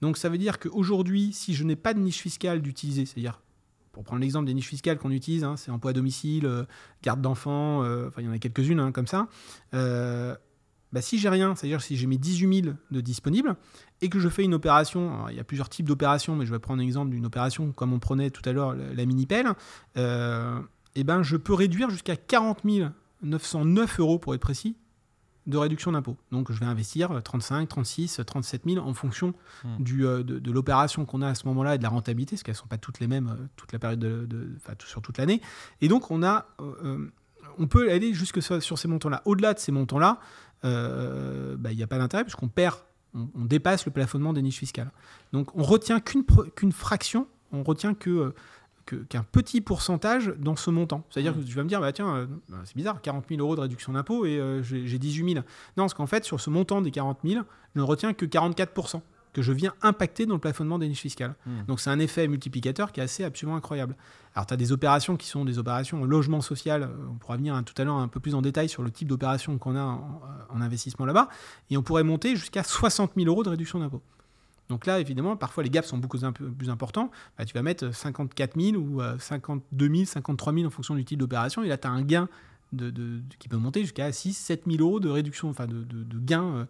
Donc ça veut dire qu'aujourd'hui, si je n'ai pas de niche fiscale d'utiliser, c'est-à-dire, pour prendre l'exemple des niches fiscales qu'on utilise, hein, c'est emploi à domicile, euh, garde d'enfants, euh, il y en a quelques-unes hein, comme ça, euh, bah, si j'ai rien, c'est-à-dire si j'ai mes 18 000 de disponibles, et que je fais une opération, il y a plusieurs types d'opérations, mais je vais prendre l'exemple d'une opération comme on prenait tout à l'heure, la, mini-pelle, eh ben, je peux réduire jusqu'à 40 909 euros pour être précis de réduction d'impôt. Donc je vais investir 35, 36, 37 000 en fonction Hmm. du, euh, de, de l'opération qu'on a à ce moment-là et de la rentabilité, parce qu'elles ne sont pas toutes les mêmes euh, toute la période de, de- enfin, tout- sur toute l'année. Et donc on a, euh, on peut aller jusque sur, sur ces montants-là. Au-delà de ces montants-là, bah, il n'y a pas d'intérêt puisqu'on perd, on, on dépasse le plafonnement des niches fiscales. Donc on retient qu'une fraction, on retient que qu'un petit pourcentage dans ce montant. C'est-à-dire que tu vas me dire, bah, tiens, euh, bah, c'est bizarre, 40 000 euros de réduction d'impôt et euh, j'ai j'ai 18 000. Non, parce qu'en fait, sur ce montant des 40 000, je ne retiens que 44% que je viens impacter dans le plafonnement des niches fiscales. Hmm. Donc c'est un effet multiplicateur qui est assez absolument incroyable. Alors tu as des opérations qui sont des opérations en logement social, euh, on pourra venir tout à l'heure un peu plus en détail sur le type d'opération qu'on a en, en investissement là-bas, et on pourrait monter jusqu'à 60 000 euros de réduction d'impôt. Donc là, évidemment, parfois les gaps sont beaucoup plus importants. Bah, tu vas mettre 54 000 ou euh, 52 000, 53 000 en fonction du type d'opération. Et là, tu as un gain de, de- qui peut monter jusqu'à 6 7 000 euros de réduction, enfin de, gain euh,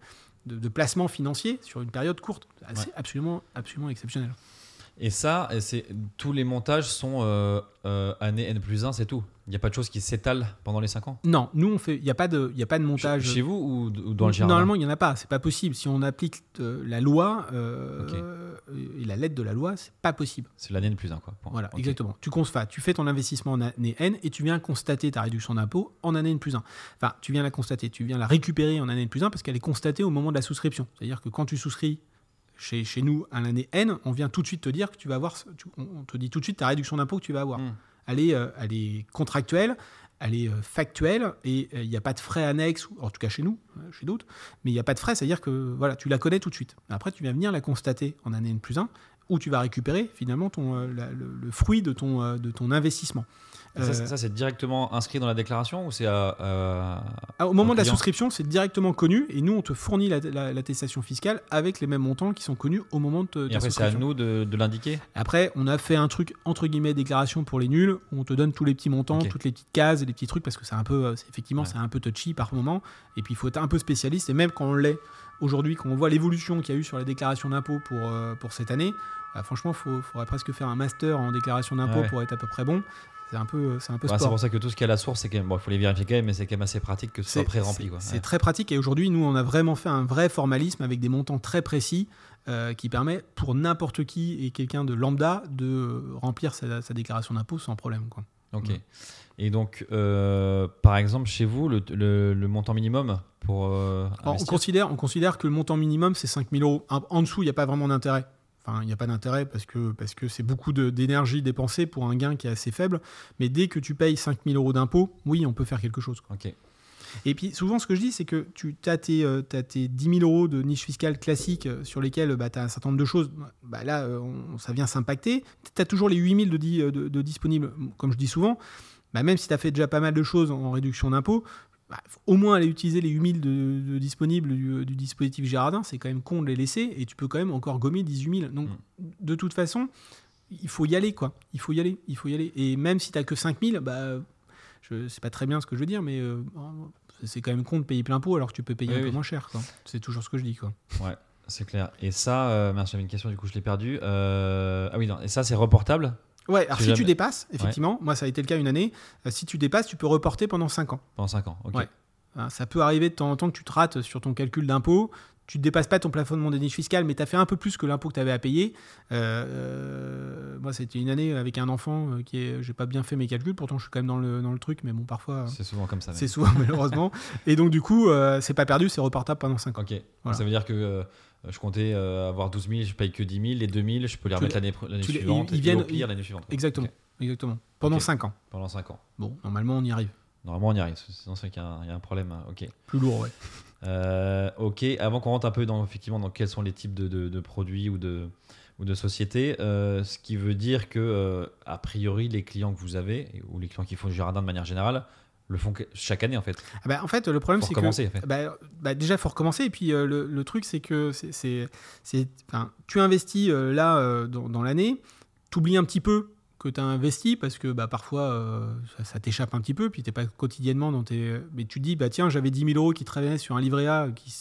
de, placement financier sur une période courte. C'est Ouais. absolument, absolument exceptionnel. Et ça, c'est tous les montages sont euh, euh, année N plus 1, c'est tout. Il n'y a pas de choses qui s'étalent pendant les 5 ans? Non, nous, on fait, il n'y a, pas de- y a pas de montage. Chez vous ou, ou dans le jardin? Normalement, il n'y en a pas. C'est pas possible. Si on applique euh, la loi euh, et la lettre de la loi, c'est pas possible. C'est l'année N plus 1, quoi. Voilà, exactement. Tu, cons- enfin, tu fais ton investissement en année N et tu viens constater ta réduction d'impôt en année N plus 1. Enfin, tu viens la constater, tu viens la récupérer en année N plus 1 parce qu'elle est constatée au moment de la souscription. C'est-à-dire que quand tu souscris chez, chez nous à l'année N, on vient tout de suite te dire que tu vas avoir, ce- tu- on on te dit tout de suite ta réduction d'impôt que tu vas avoir. Hmm. Elle, est, euh, elle est contractuelle, elle est euh, factuelle et euh, il n'y a pas de frais annexes, en tout cas chez nous, chez d'autres, mais il n'y a pas de frais, c'est-à-dire que voilà, tu la connais tout de suite. Après, tu vas venir la constater en année N plus 1 où tu vas récupérer finalement le, fruit de ton investissement. Ça, Euh, c'est- ça, c'est directement inscrit dans la déclaration ou c'est à, à- ah, au moment de la souscription, c'est directement connu et nous, on te fournit la- la- l'attestation fiscale avec les mêmes montants qui sont connus au moment de, de Et la après, c'est à nous de, de l'indiquer Après, on a fait un truc entre guillemets déclaration pour les nuls. Où on te donne tous les petits montants, toutes les petites cases et les petits trucs parce que c'est un peu, euh, effectivement, Ouais. c'est un peu touchy par moment. Et puis il faut être un peu spécialiste. Et même quand on l'est aujourd'hui, quand on voit l'évolution qu'il y a eu sur la déclaration d'impôt pour euh, pour cette année, bah, franchement, faut faudrait presque faire un master en déclaration d'impôt ouais. pour être à peu près bon. C'est un peu, c'est un peu Ouais, C'est pour ça que tout ce qui est à la source, c'est quand même. Bon, il faut les vérifier quand même, mais c'est quand même assez pratique que ce soit pré-rempli. c'est- Ouais. très pratique et aujourd'hui, nous, on a vraiment fait un vrai formalisme avec des montants très précis euh, qui permet pour n'importe qui et quelqu'un de lambda de remplir sa, sa déclaration d'impôt sans problème. Quoi. Ok. Ouais. Et donc, euh, par exemple, chez vous, le, le- le montant minimum pour euh, Alors, on, considère, on considère que le montant minimum, c'est 5 000 euros. En dessous, il n'y a pas vraiment d'intérêt. Enfin, il n'y a pas d'intérêt parce que parce que c'est beaucoup d'énergie dépensée pour un gain qui est assez faible. Mais dès que tu payes 5 000 euros d'impôt, oui, on peut faire quelque chose. quoi. Et puis souvent, ce que je dis, c'est que tu as tes, euh, t'as tes 10 000 euros de niche fiscale classique euh, sur lesquels bah, tu as un certain nombre de choses. Bah, là, euh, on- ça vient s'impacter. Tu as toujours les 8 000 de, di- euh, de, de disponibles. Comme je dis souvent, bah, même si tu as fait déjà pas mal de choses en réduction d'impôt, bah, faut au moins aller utiliser les 8 000 de, de disponibles du, du dispositif Girardin. C'est quand même con de les laisser et tu peux quand même encore gommer 18 000. Donc, de toute façon, il faut y aller, quoi. Il faut y aller, il faut y aller. Et même si tu que 5 000, bah, je sais pas très bien ce que je veux dire, mais euh, c'est quand même con de payer plein pot alors que tu peux payer Oui, un peu moins cher. C'est toujours ce que je dis. Quoi. Ouais, c'est clair. Et ça, euh, j'avais une question, du coup, je l'ai perdu. Euh, ah oui, non. Et ça, c'est reportable? Ouais, alors Si tu dépasses, effectivement, moi ça a été le cas une année, euh, si tu dépasses, tu peux reporter pendant 5 ans. pendant 5 ans. Ok. Ouais. Hein, Ça peut arriver de temps en temps que tu te rates sur ton calcul d'impôt. Tu ne dépasses pas ton plafonnement des niches fiscales, mais tu as fait un peu plus que l'impôt que tu avais à payer. Euh, euh, moi, c'était une année avec un enfant euh, qui est. J'ai pas bien fait mes calculs, pourtant je suis quand même dans le, dans le truc, mais bon, parfois. C'est souvent comme ça. C'est souvent, [LAUGHS] malheureusement. Et donc, du coup, c'est pas perdu, c'est reportable pendant 5 ans. Ok. Voilà. Ça veut dire que. je comptais avoir 12 000, je paye que 10 000. Les 2 000, je peux les remettre l'année suivante. Ils, viennent, au pire l'année suivante. Exactement. Exactement. Pendant okay. 5 ans. Pendant 5 ans. Bon, normalement, on y arrive. Normalement, on y arrive. Sinon, c'est qu'il y, y, a un problème. hein. Ok. Plus lourd, ouais. [LAUGHS] Euh, ok, avant qu'on rentre un peu dans, effectivement, dans quels sont les types de, de, de produits ou de, ou de sociétés, euh, ce qui veut dire que, euh, a priori, les clients que vous avez, ou les clients qui font du jardin de manière générale, le font chaque année en fait. Ah bah, en fait, le problème c'est que. En fait. bah, bah, déjà, il faut recommencer. Et puis, le, le, truc, c'est que c'est, tu investis là dans, dans l'année, tu oublies un petit peu que tu as investi parce que bah, parfois euh, ça, t'échappe un petit peu, puis tu pas quotidiennement dans tes. Mais tu dis, bah, tiens, j'avais 10 000 euros qui traînaient sur un livret A qui,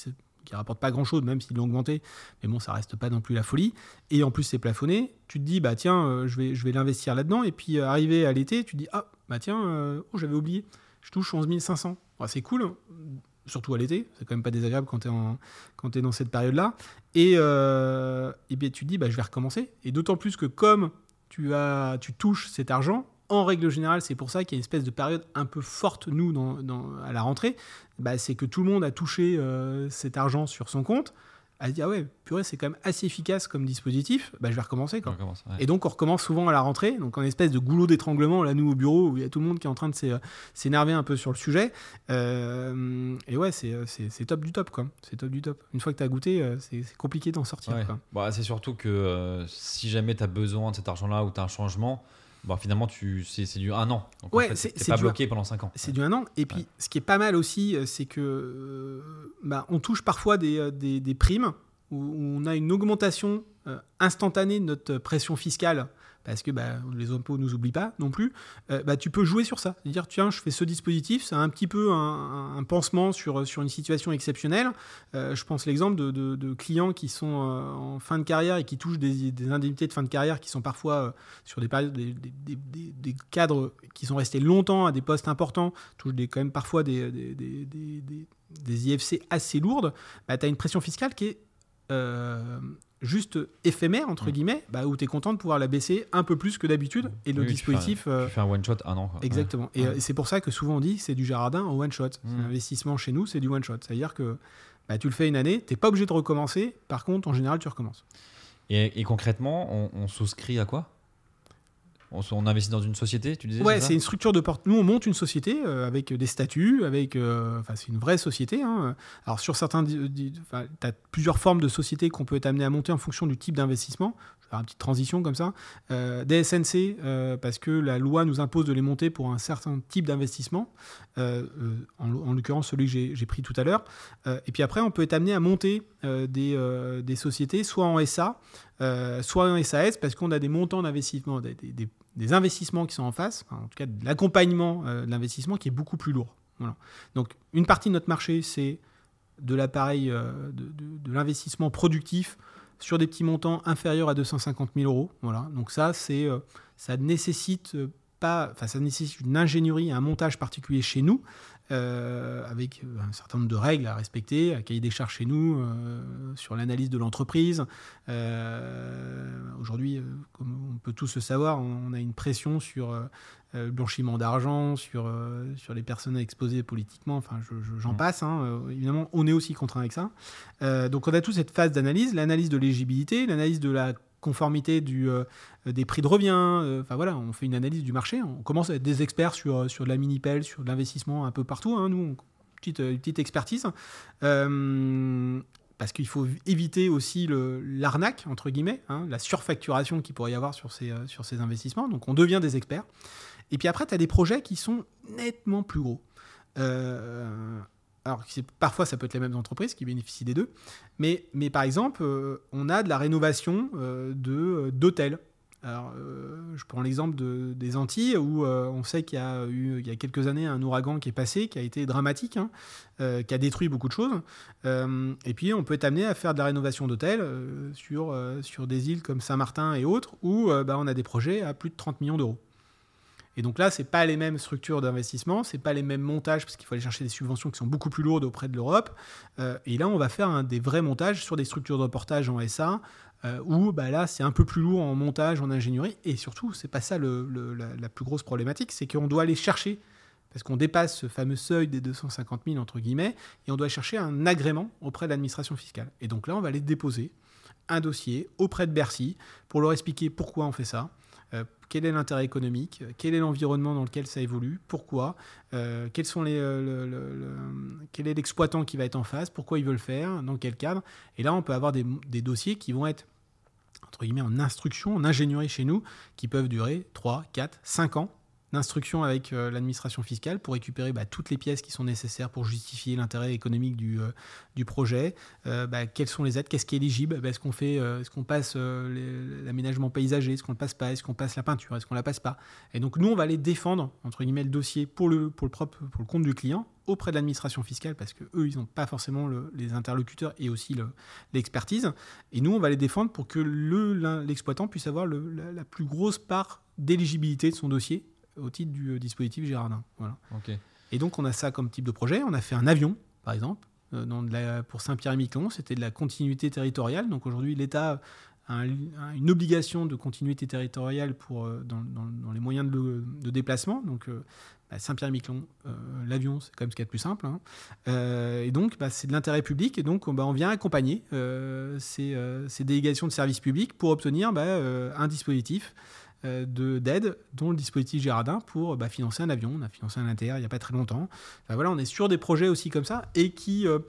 qui rapporte pas grand chose, même s'ils l'ont augmenté, mais bon, ça reste pas non plus la folie. Et en plus, c'est plafonné. Tu te dis, bah tiens, euh, je vais, je vais l'investir là-dedans. Et puis, euh, arrivé à l'été, tu te dis, ah, bah tiens, oh, j'avais oublié, je touche 11 500. c'est cool surtout à l'été, c'est quand même pas désagréable quand tu es, dans cette période-là. Et, et bien tu te dis, bah, je vais recommencer. Et d'autant plus que comme tu, touches cet argent. En règle générale, c'est pour ça qu'il y a une espèce de période un peu forte, nous, à la rentrée. Bah, c'est que tout le monde a touché euh, cet argent sur son compte à se dire, ah ouais, purée, c'est quand même assez efficace comme dispositif, bah, je vais recommencer. Quoi. Recommence, ouais. Et donc, on recommence souvent à la rentrée, donc en espèce de goulot d'étranglement, là, nous, au bureau, où il y a tout le monde qui est en train de s'énerver un peu sur le sujet. Euh, et ouais, c'est top du top, quoi. C'est top du top. Une fois que tu as goûté, euh, c'est compliqué d'en sortir. Ouais. Bah, c'est surtout que euh, si jamais tu as besoin de cet argent-là ou tu as un changement, Bon, finalement, tu, c'est, du un an. Donc, ouais, en fait, c'est, c'est pas bloqué un, pendant 5 ans. C'est ouais. du un an. Et puis, Ouais. ce qui est pas mal aussi, euh, c'est que euh, bah, on touche parfois des, euh, des, des primes où, où on a une augmentation euh, instantanée de notre pression fiscale parce que bah, les impôts nous oublient pas non plus. Euh, bah, tu peux jouer sur ça, dire tiens, je fais ce dispositif, c'est un petit peu un, pansement sur, sur une situation exceptionnelle. Euh, je pense l'exemple de, clients qui sont euh, en fin de carrière et qui touchent des, indemnités de fin de carrière qui sont parfois sur des périodes, des, cadres qui sont restés longtemps à des postes importants, touchent quand même parfois des, IFC assez lourdes. Bah, tu as une pression fiscale qui est juste éphémère, entre guillemets, bah, où tu es content de pouvoir la baisser un peu plus que d'habitude. Et le Oui, tu dispositif. fais un- Tu fais un one shot un an. quoi. Exactement. Et, Ouais. euh, c'est pour ça que souvent on dit c'est du jardin en one shot. C'est Mm. un investissement chez nous, c'est du one shot. C'est-à-dire que bah, tu le fais une année, tu n'es pas obligé de recommencer. Par contre, en général, tu recommences. Et, et concrètement, on, on souscrit à quoi? On, investit dans une société, tu disais Ouais, c'est une structure de porte. Nous, on monte une société euh, avec des statuts, avec. euh, Enfin, c'est une vraie société. hein. Alors, sur certains. Tu as plusieurs formes de sociétés qu'on peut être amené à monter en fonction du type d'investissement. Je vais faire une petite transition comme ça. Euh, des SNC, parce que la loi nous impose de les monter pour un certain type d'investissement. En, en l'occurrence, celui que j'ai pris tout à l'heure. Et puis après, on peut être amené à monter des, des sociétés, soit en SA, euh, soit en SAS, parce qu'on a des montants d'investissement, des, des- des- des investissements qui sont en face, en tout cas de l'accompagnement euh, de l'investissement qui est beaucoup plus lourd. Donc une partie de notre marché, c'est de l'appareil, euh, de, l'investissement productif sur des petits montants inférieurs à 250 000 euros. Voilà. Donc ça, c'est, euh, ça nécessite pas, ça nécessite une ingénierie, un montage particulier chez nous, euh, avec euh, un certain nombre de règles à respecter, un cahier des charges chez nous, euh, sur l'analyse de l'entreprise. Aujourd'hui, comme on peut tous le savoir, on, a une pression sur le blanchiment d'argent, sur, sur les personnes exposées politiquement, enfin je- je- j'en Mm. passe. hein. Évidemment, on est aussi contraint avec ça. Donc on a toute cette phase d'analyse, l'analyse de l'éligibilité, l'analyse de la conformité du, euh, des prix de revient. euh, Enfin voilà, on fait une analyse du marché. On commence à être des experts sur, sur de la mini-pelle, sur de l'investissement un peu partout. hein, nous, on- petite, euh, expertise. Euh, parce qu'il faut éviter aussi l'arnaque, entre guillemets, hein, la surfacturation qu'il pourrait y avoir sur ces, euh, sur ces investissements. Donc on devient des experts. Et puis après, tu as des projets qui sont nettement plus gros. Euh, alors, parfois, ça peut être les mêmes entreprises qui bénéficient des deux. Mais, mais par exemple, euh, on a de la rénovation euh, de- d'hôtels. Alors, euh, je prends l'exemple de- des Antilles où euh, on sait qu'il y a eu il y a quelques années un ouragan qui est passé, qui a été dramatique, hein, euh, qui a détruit beaucoup de choses. Euh, et puis on peut être amené à faire de la rénovation d'hôtels euh, sur, euh, sur des îles comme Saint-Martin et autres où euh, bah, on a des projets à plus de 30 millions d'euros. Et donc là, c'est pas les mêmes structures d'investissement, c'est pas les mêmes montages parce qu'il faut aller chercher des subventions qui sont beaucoup plus lourdes auprès de l'Europe. Euh, et là, on va faire des vrais montages sur des structures de reportage en SA. Euh, où bah, là c'est un peu plus lourd en montage, en ingénierie, et surtout c'est pas ça la, la, plus grosse problématique, c'est qu'on doit aller chercher parce qu'on dépasse ce fameux seuil des 250 000 entre guillemets, et on doit chercher un agrément auprès de l'administration fiscale. Et donc là, on va aller déposer un dossier auprès de Bercy pour leur expliquer pourquoi on fait ça, euh, quel est l'intérêt économique, quel est l'environnement dans lequel ça évolue, pourquoi, euh, euh, quel est l'exploitant qui va être en face, pourquoi il veut le faire, dans quel cadre? Et là, on peut avoir des, des dossiers qui vont être entre guillemets en instruction, en ingénierie chez nous, qui peuvent durer 3, 4, 5 ans d'instruction avec euh, l'administration fiscale pour récupérer bah, toutes les pièces qui sont nécessaires pour justifier l'intérêt économique du, euh, projet. Euh, bah, quelles sont les aides? Qu'est-ce qui est éligible? Bah, Est-ce qu'on fait, est-ce qu'on passe l'aménagement paysager? Est-ce qu'on le passe pas? Est-ce qu'on passe la peinture? Est-ce qu'on la passe pas? Et donc nous, on va aller défendre entre guillemets le dossier pour le pour le propre pour le compte du client auprès de l'administration fiscale parce que eux ils n'ont pas forcément le, les interlocuteurs et aussi l'expertise. Et nous on va les défendre pour que l'exploitant le, puisse avoir la plus grosse part d'éligibilité de son dossier au titre du euh, dispositif Girardin. Voilà. Okay. Et donc on a ça comme type de projet. On a fait un avion, par exemple, euh, dans la, pour Saint-Pierre-et-Miquelon. C'était de la continuité territoriale. Donc aujourd'hui, l'État a un, une obligation de continuité territoriale pour, euh, dans, dans, dans les moyens de, de déplacement. Donc euh, bah, Saint-Pierre-et-Miquelon, l'avion, c'est quand même ce qu'il y a de plus simple. Hein. et donc, bah, c'est de l'intérêt public. Et donc, bah, on vient accompagner ces, ces, délégations de services publics pour obtenir un dispositif d'aide, dont le dispositif Girardin, pour bah, financer un avion. On a financé un inter il n'y a pas très longtemps. Enfin, voilà, on est sur des projets aussi comme ça et qui, euh,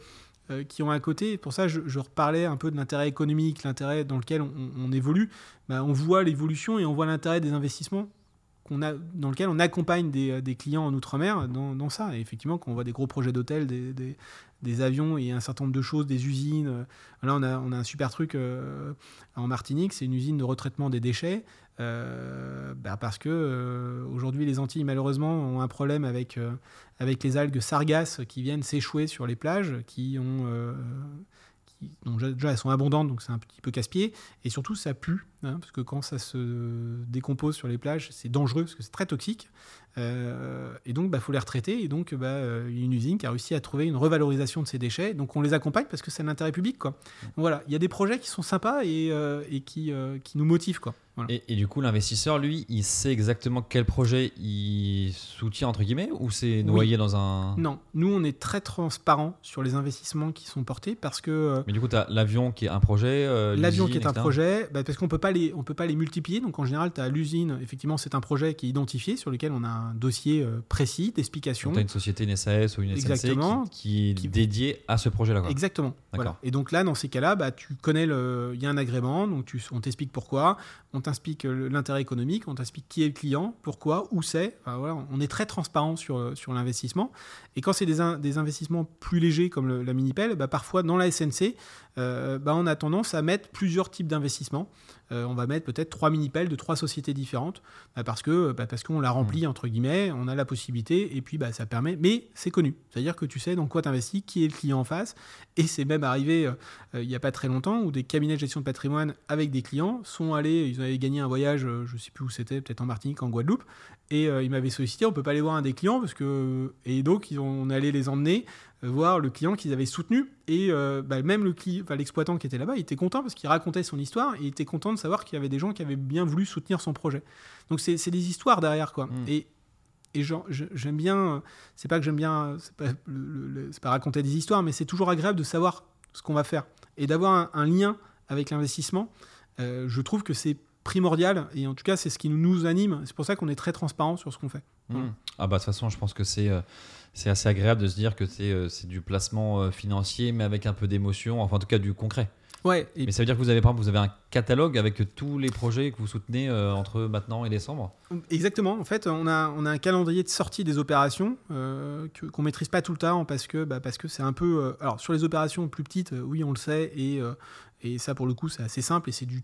euh, qui ont un côté. Pour ça, je, reparlais un peu de l'intérêt économique, l'intérêt dans lequel on, évolue. Bah, on voit l'évolution et on voit l'intérêt des investissements qu'on a, dans lequel on accompagne des, clients en Outre-mer dans, ça. Et effectivement, quand on voit des gros projets d'hôtels, des, des, avions et un certain nombre de choses, des usines. Euh, là, on a, un super truc euh, en Martinique, c'est une usine de retraitement des déchets. Euh, bah parce que aujourd'hui les Antilles malheureusement ont un problème avec, avec les algues sargasses qui viennent s'échouer sur les plages, qui ont donc déjà elles sont abondantes donc c'est un petit peu casse-pied. Et surtout ça pue hein, parce que quand ça se décompose sur les plages c'est dangereux parce que c'est très toxique. Euh, et donc il bah, faut les retraiter. Et donc bah, il y a une usine qui a réussi à trouver une revalorisation de ces déchets. Donc on les accompagne parce que c'est l'intérêt public quoi. Donc, voilà. Il y a des projets qui sont sympas et, euh, et qui, euh, qui nous motivent quoi voilà. Et, et, du coup, l'investisseur, lui, il sait exactement quel projet il soutient, entre guillemets, ou c'est noyé oui. dans un... Non, nous, on est très transparent sur les investissements qui sont portés parce que... Euh, Mais du coup, tu as l'avion qui est un projet euh, L'avion qui est un projet, bah, parce qu'on on peut pas les multiplier. Donc, en général, tu as l'usine, effectivement, c'est un projet qui est identifié, sur lequel on a un dossier euh, précis d'explication. Tu as une société, une SAS ou une SNC qui, qui est qui... dédiée à ce projet-là. Exactement. Voilà. Et donc là, dans ces cas-là, bah, tu connais, le... il y a un agrément, donc tu... on t'explique pourquoi, on t'explique l'intérêt économique, on t'explique qui est le client, pourquoi, où c'est. Enfin, voilà, on est très transparent sur, sur l'investissement. Et quand c'est des, des, investissements plus légers comme le, la Minipel, bah, parfois dans la SNC, euh, bah, on a tendance à mettre plusieurs types d'investissements. Euh, on va mettre peut-être trois Minipels de trois sociétés différentes bah, parce que bah, parce qu'on l'a rempli, entre guillemets, on a la possibilité et puis bah, ça permet. Mais c'est connu. C'est-à-dire que tu sais dans quoi tu investis, qui est le client en face. Et c'est même arrivé euh, il n'y a pas très longtemps où des cabinets de gestion de patrimoine avec des clients sont allés, ils avaient gagné un voyage, je ne sais plus où c'était, peut-être en Martinique, en Guadeloupe, et ils m'avaient sollicité, on peut pas aller voir un des clients parce que et donc ils ont, on allait les emmener voir le client qu'ils avaient soutenu et euh, bah, même le enfin, l'exploitant qui était là-bas, il était content parce qu'il racontait son histoire et il était content de savoir qu'il y avait des gens qui avaient bien voulu soutenir son projet. Donc c'est, des histoires derrière quoi. Mmh. Et et j'aime bien, c'est pas que j'aime bien, c'est pas, raconter des histoires, mais c'est toujours agréable de savoir ce qu'on va faire et d'avoir un, un lien avec l'investissement. Euh, je trouve que c'est primordial et en tout cas c'est ce qui nous anime c'est pour ça qu'on est très transparent sur ce qu'on fait mmh. ah bah de toute façon je pense que c'est euh, c'est assez agréable de se dire que c'est euh, du placement euh, financier mais avec un peu d'émotion enfin en tout cas du concret. Ouais mais ça veut dire que vous avez par exemple vous avez un catalogue avec tous les projets que vous soutenez euh, entre maintenant et décembre? Exactement. En fait on a on a un calendrier de sortie des opérations euh, qu'on maîtrise pas tout le temps parce que bah, c'est un peu alors sur les opérations plus petites oui on le sait et et ça pour le coup c'est assez simple et c'est du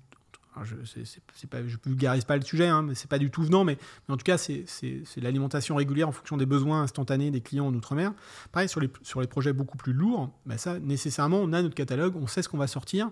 je, je vulgarise pas le sujet, hein, mais c'est pas du tout venant, mais, en tout cas, c'est, l'alimentation régulière en fonction des besoins instantanés des clients en Outre-mer. Pareil, sur les, projets beaucoup plus lourds, bah ça, nécessairement, on a notre catalogue, on sait ce qu'on va sortir.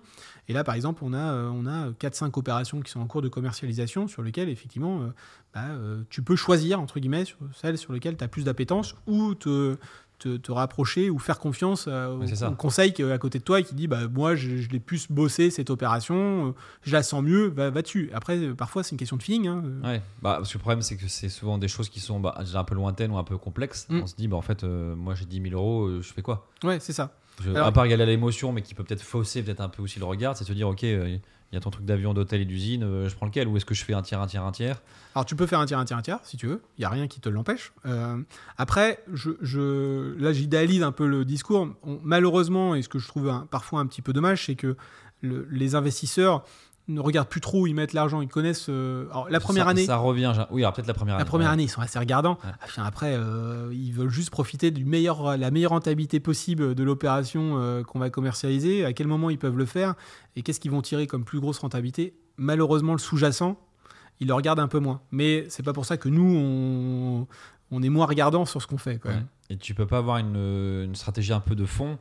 Et là, par exemple, on a, euh, on a 4-5 opérations qui sont en cours de commercialisation sur lesquelles, effectivement, euh, bah, euh, tu peux choisir, entre guillemets, celles sur lesquelles tu as plus d'appétence ou te, te, te rapprocher ou faire confiance euh, au, conseil qui est à côté de toi et qui dit bah, Moi, je, je l'ai plus bossé cette opération, euh, je la sens mieux, va, va dessus. Après, euh, parfois, c'est une question de feeling. hein. Ouais, bah, parce que le problème, c'est que c'est souvent des choses qui sont bah, un peu lointaines ou un peu complexes. Mm. On se dit, bah, en fait, euh, moi j'ai 10 000 euros, euh, je fais quoi? Ouais, c'est ça. Je- Alors- À part égaler à l'émotion, mais qui peut peut-être fausser peut-être un peu aussi le regard, c'est se dire, ok, euh, il y a ton truc d'avion, d'hôtel et d'usine, euh, je prends lequel Ou est-ce que je fais un tiers, un tiers, un tiers? Alors tu peux faire un tiers, un tiers, un tiers, si tu veux. Il n'y a rien qui te l'empêche. Euh, après, je, là j'idéalise un peu le discours. Malheureusement, et ce que je trouve parfois un petit peu dommage, c'est que le- les investisseurs ne regardent plus trop où ils mettent l'argent. Ils connaissent... euh, alors, la première Ça- année... Ça revient, oui, alors peut-être la première année. La première ouais. année, ils sont assez regardants. Ouais. Ah, Après, euh, ils veulent juste profiter du meilleur, la meilleure rentabilité possible de l'opération euh, qu'on va commercialiser. À quel moment ils peuvent le faire et qu'est-ce qu'ils vont tirer comme plus grosse rentabilité? Malheureusement, le sous-jacent, ils le regardent un peu moins. Mais c'est pas pour ça que nous, on, on est moins regardants sur ce qu'on fait. Ouais. Et tu peux pas avoir une, une stratégie un peu de fond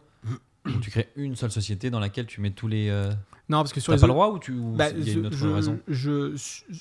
tu crées une seule société dans laquelle tu mets tous les. euh, Non, parce que sur T'as les pas le droit ou tu ou Bah, y a une autre je- raison je-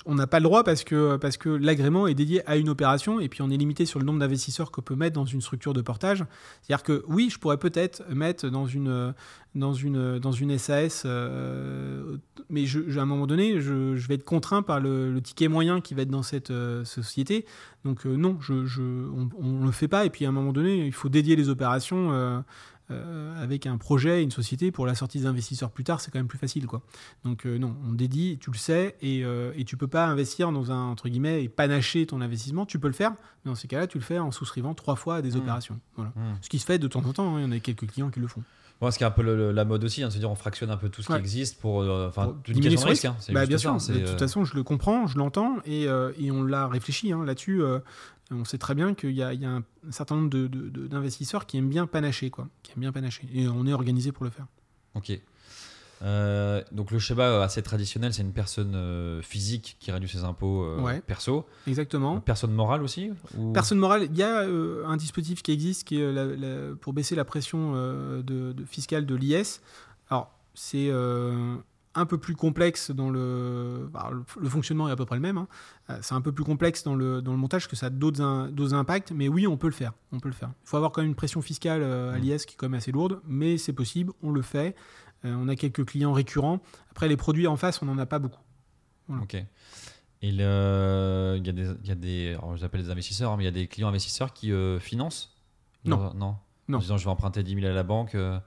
on n'a pas le droit parce que, parce que l'agrément est dédié à une opération et puis on est limité sur le nombre d'investisseurs qu'on peut mettre dans une structure de portage. C'est-à-dire que oui, je pourrais peut-être mettre dans une, dans une, dans une SAS, euh, mais je, à un moment donné, je, je vais être contraint par le, le ticket moyen qui va être dans cette euh, société. Donc non, je- on ne le fait pas. Et puis à un moment donné, il faut dédier les opérations. Euh, avec un projet, une société, pour la sortie des investisseurs plus tard, c'est quand même plus facile. Quoi. Donc euh, non, on dédie, tu le sais, et, euh, et tu peux pas investir dans un, entre guillemets, et panacher ton investissement. Tu peux le faire, mais dans ces cas-là, tu le fais en souscrivant trois fois à des Mmh. opérations. Voilà. Hmm. Ce qui se fait de temps en temps, hein, il y en a quelques clients qui le font. Bon, ce qui est un peu le- la mode aussi, hein, de se dire on fractionne un peu tout ce Ouais. qui existe pour. euh, Enfin, diminuer question de risque. hein, Bah, bien ça, sûr, de toute euh, façon, je le comprends, je l'entends, et, euh, et on l'a réfléchi hein, là-dessus. euh, on sait très bien qu'il y a, il y a un, certain nombre d'investisseurs qui aiment bien panacher, quoi, qui aiment bien panacher, et on est organisé pour le faire. Ok. Euh, donc le schéma assez traditionnel, c'est une personne euh, physique qui réduit ses impôts euh, Ouais. perso. Exactement. Personne morale aussi ou... Personne morale, il y a euh, un dispositif qui existe qui est la- la- pour baisser la pression euh, de, de fiscale de l'IS. Alors, c'est euh, un peu plus complexe dans le. bah, le, le fonctionnement est à peu près le même. hein. Euh, c'est un peu plus complexe dans le, dans le montage que ça a d'autres impacts, mais oui, on peut le faire. On peut le faire. Il faut avoir quand même une pression fiscale euh, à Mm. l'IS qui est quand même assez lourde, mais c'est possible, on le fait. Euh, on a quelques clients récurrents. Après, les produits en face, on n'en a pas beaucoup. Ok. Et il y a des, y a des je les appelle des investisseurs, hein, mais il y a des clients investisseurs qui euh, financent? Non. Non? Non. En disant je vais emprunter 10 000 à la banque, euh,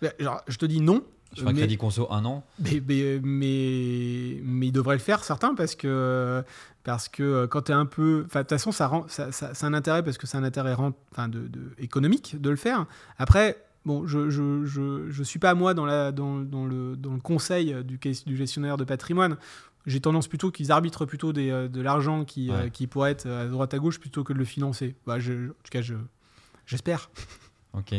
Bah, genre, je te dis non. je fais un mais- crédit conso un an. Mais, mais, mais, mais ils devraient le faire, certains, parce que, parce que quand tu es un peu. De toute façon, ça rend, ça, ça- c'est un intérêt, parce que c'est un intérêt de, de- économique de le faire. Après, bon, je ne je, je, je suis pas moi dans, la, dans, dans, le, dans le conseil du, du gestionnaire de patrimoine. J'ai tendance plutôt qu'ils arbitrent plutôt des, euh, de l'argent qui, euh, qui pourrait être à droite à gauche plutôt que de le financer. Bah, je, en tout cas, je, j'espère. [LAUGHS] Ok.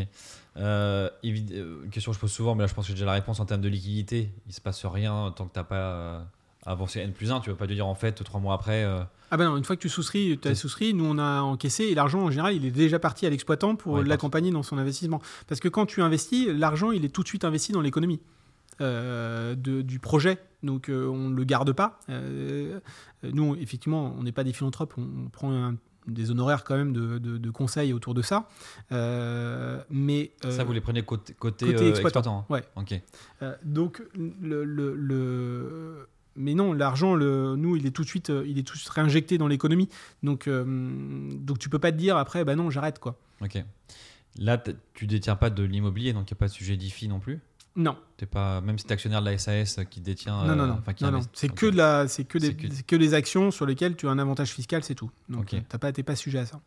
Euh, une question que je pose souvent, mais là je pense que j'ai déjà la réponse en termes de liquidité. Il se passe rien tant que tu n'as pas euh, avancé N plus 1. Tu ne vas pas te dire en fait trois mois après. euh, Ah ben non, une fois que tu souscris, tu as C'est- souscrit, nous on a encaissé et l'argent en général il est déjà parti à l'exploitant pour Ouais, l'accompagner dans son investissement. Parce que quand tu investis, l'argent il est tout de suite investi dans l'économie euh, de- du projet. Donc euh, on ne le garde pas. Euh, nous effectivement on n'est pas des philanthropes, on, on prend un- des honoraires quand même de, de- de conseils autour de ça. Mais ça, vous les prenez côté, côté, côté exploitant. exploitant. Ouais. Ok. euh, donc, le, le- le- mais non, l'argent, le, nous, il est tout de suite, euh, il est tout réinjecté dans l'économie. Donc, euh, donc, tu peux pas te dire après, bah non, j'arrête quoi. Ok. Là, tu détiens pas de l'immobilier, donc il n'y a pas de sujet d'IFI non plus? Non, T'es pas, même si tu es actionnaire de la SAS qui détient. non, non, euh, non, enfin, qui non, non. investit- C'est que de la, c'est que des, que- que actions sur lesquelles tu as un avantage fiscal, c'est tout. Donc, Ok. euh, t'as pas, t'es pas sujet à ça.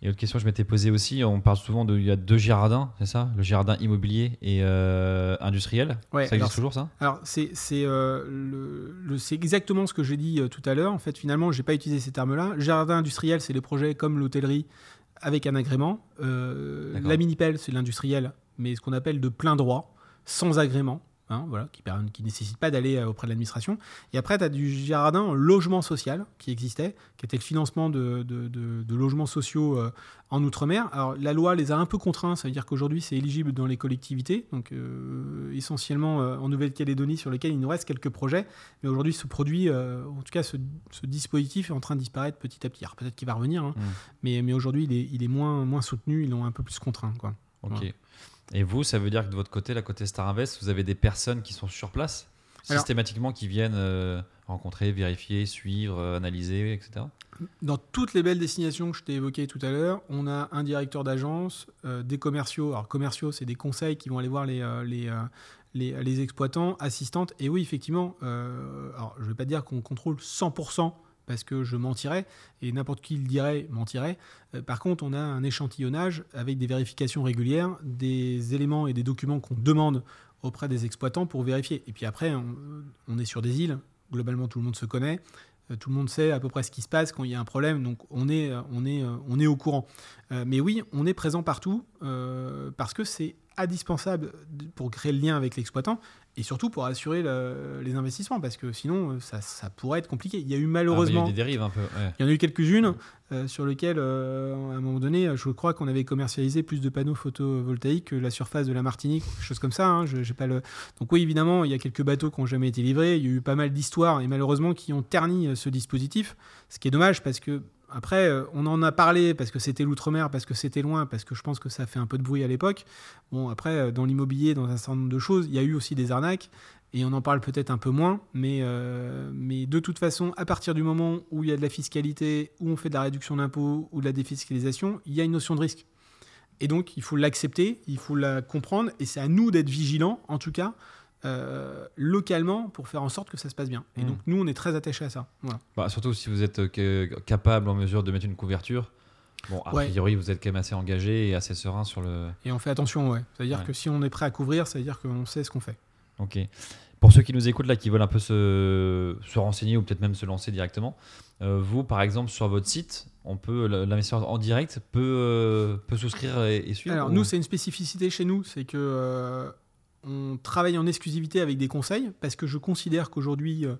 Et autre question que je m'étais posée aussi, on parle souvent de, il y a deux Girardins, c'est ça? Le Girardin immobilier et euh, industriel. Ouais, ça existe alors, toujours ça? Alors, c'est euh, le, exactement ce que j'ai dit euh, tout à l'heure. En fait, finalement, j'ai pas utilisé ces termes-là. Jardin industriel, c'est les projets comme l'hôtellerie avec un agrément. Euh, la mini-pelle, c'est l'industriel, mais ce qu'on appelle de plein droit, sans agrément. Hein, voilà, qui ne qui nécessite pas d'aller euh, auprès de l'administration. Et après, tu as du jardin en logement social qui existait, qui était le financement de, de- de- de logements sociaux euh, en Outre-mer. Alors, la loi les a un peu contraints, ça veut dire qu'aujourd'hui, c'est éligible dans les collectivités, donc euh, essentiellement euh, en Nouvelle-Calédonie, sur lesquels il nous reste quelques projets. Mais aujourd'hui, ce produit, en tout cas, ce, ce dispositif est en train de disparaître petit à petit. Alors, peut-être qu'il va revenir, hein, Mm. mais, mais aujourd'hui, il est, il est moins, moins soutenu, ils l'ont un peu plus contraint. Quoi. Ok. Et vous, ça veut dire que de votre côté, la côté Star Invest, vous avez des personnes qui sont sur place systématiquement qui viennent euh, rencontrer, vérifier, suivre, euh, analyser, etc. Dans toutes les belles destinations que je t'ai évoquées tout à l'heure, on a un directeur d'agence, euh, des commerciaux. Alors, commerciaux, c'est des conseils qui vont aller voir les, les, les, les exploitants, assistantes. Et oui, effectivement, alors, je ne vais pas dire qu'on contrôle 100% parce que je mentirais, et n'importe qui le dirait, mentirait. Euh, par contre, on a un échantillonnage avec des vérifications régulières, des éléments et des documents qu'on demande auprès des exploitants pour vérifier. Et puis après, on, est sur des îles, globalement tout le monde se connaît, euh, tout le monde sait à peu près ce qui se passe quand il y a un problème, donc on est, euh, on est, on est au courant. Mais oui, on est présent partout parce que c'est indispensable pour créer le lien avec l'exploitant et surtout pour assurer le- les investissements parce que sinon euh, ça, ça pourrait être compliqué. Il y a eu Ah, bah, il y a malheureusement... eu des dérives un peu. ouais. Il y en a eu quelques-unes euh, sur lesquelles, euh, à un moment donné, je crois qu'on avait commercialisé plus de panneaux photovoltaïques que la surface de la Martinique, chose comme ça. hein, je- j'ai pas le... Donc oui, évidemment, il y a quelques bateaux qui n'ont jamais été livrés. Il y a eu pas mal d'histoires et malheureusement qui ont terni ce dispositif, ce qui est dommage parce que après, euh, on en a parlé parce que c'était l'outre-mer, parce que c'était loin, parce que je pense que ça fait un peu de bruit à l'époque. Bon, après, euh, dans l'immobilier, dans un certain nombre de choses, il y a eu aussi des arnaques. Et on en parle peut-être un peu moins, mais, euh, mais de toute façon, à partir du moment où il y a de la fiscalité, où on fait de la réduction d'impôts ou de la défiscalisation, il y a une notion de risque. Et donc, il faut l'accepter, il faut la comprendre, et c'est à nous d'être vigilants, en tout cas, euh, localement, pour faire en sorte que ça se passe bien. Et Mm. donc, nous, on est très attachés à ça. Voilà. Bah, surtout si vous êtes euh, capable, en mesure de mettre une couverture. Bon, a Ouais. priori, vous êtes quand même assez engagé et assez serein sur le. Et on fait attention, ouais. C'est-à-dire Ouais. que si on est prêt à couvrir, ça veut dire qu'on sait ce qu'on fait. Ok. Pour ceux qui nous écoutent là, qui veulent un peu se, se renseigner ou peut-être même se lancer directement, euh, vous, par exemple, sur votre site, on peut l'investisseur en direct peut, peut souscrire et, et suivre. Alors ou- nous, c'est une spécificité chez nous, c'est que on travaille en exclusivité avec des conseils parce que je considère qu'aujourd'hui, euh,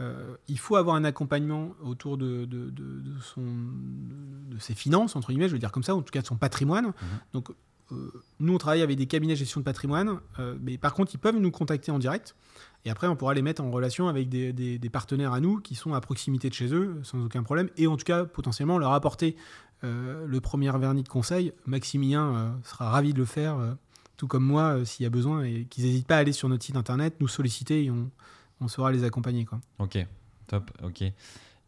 euh, il faut avoir un accompagnement autour de, de, de- de son, de ses finances, entre guillemets, je veux dire comme ça, en tout cas de son patrimoine. Donc euh, nous, on travaille avec des cabinets de gestion de patrimoine, euh, mais par contre, ils peuvent nous contacter en direct. Et après, on pourra les mettre en relation avec des, des- des partenaires à nous qui sont à proximité de chez eux, sans aucun problème. Et en tout cas, potentiellement, leur apporter le premier vernis de conseil. Maximilien sera ravi de le faire, tout comme moi, euh, s'il y a besoin. Et qu'ils n'hésitent pas à aller sur notre site internet, nous solliciter et on, on saura les accompagner. Quoi. Ok, top, ok.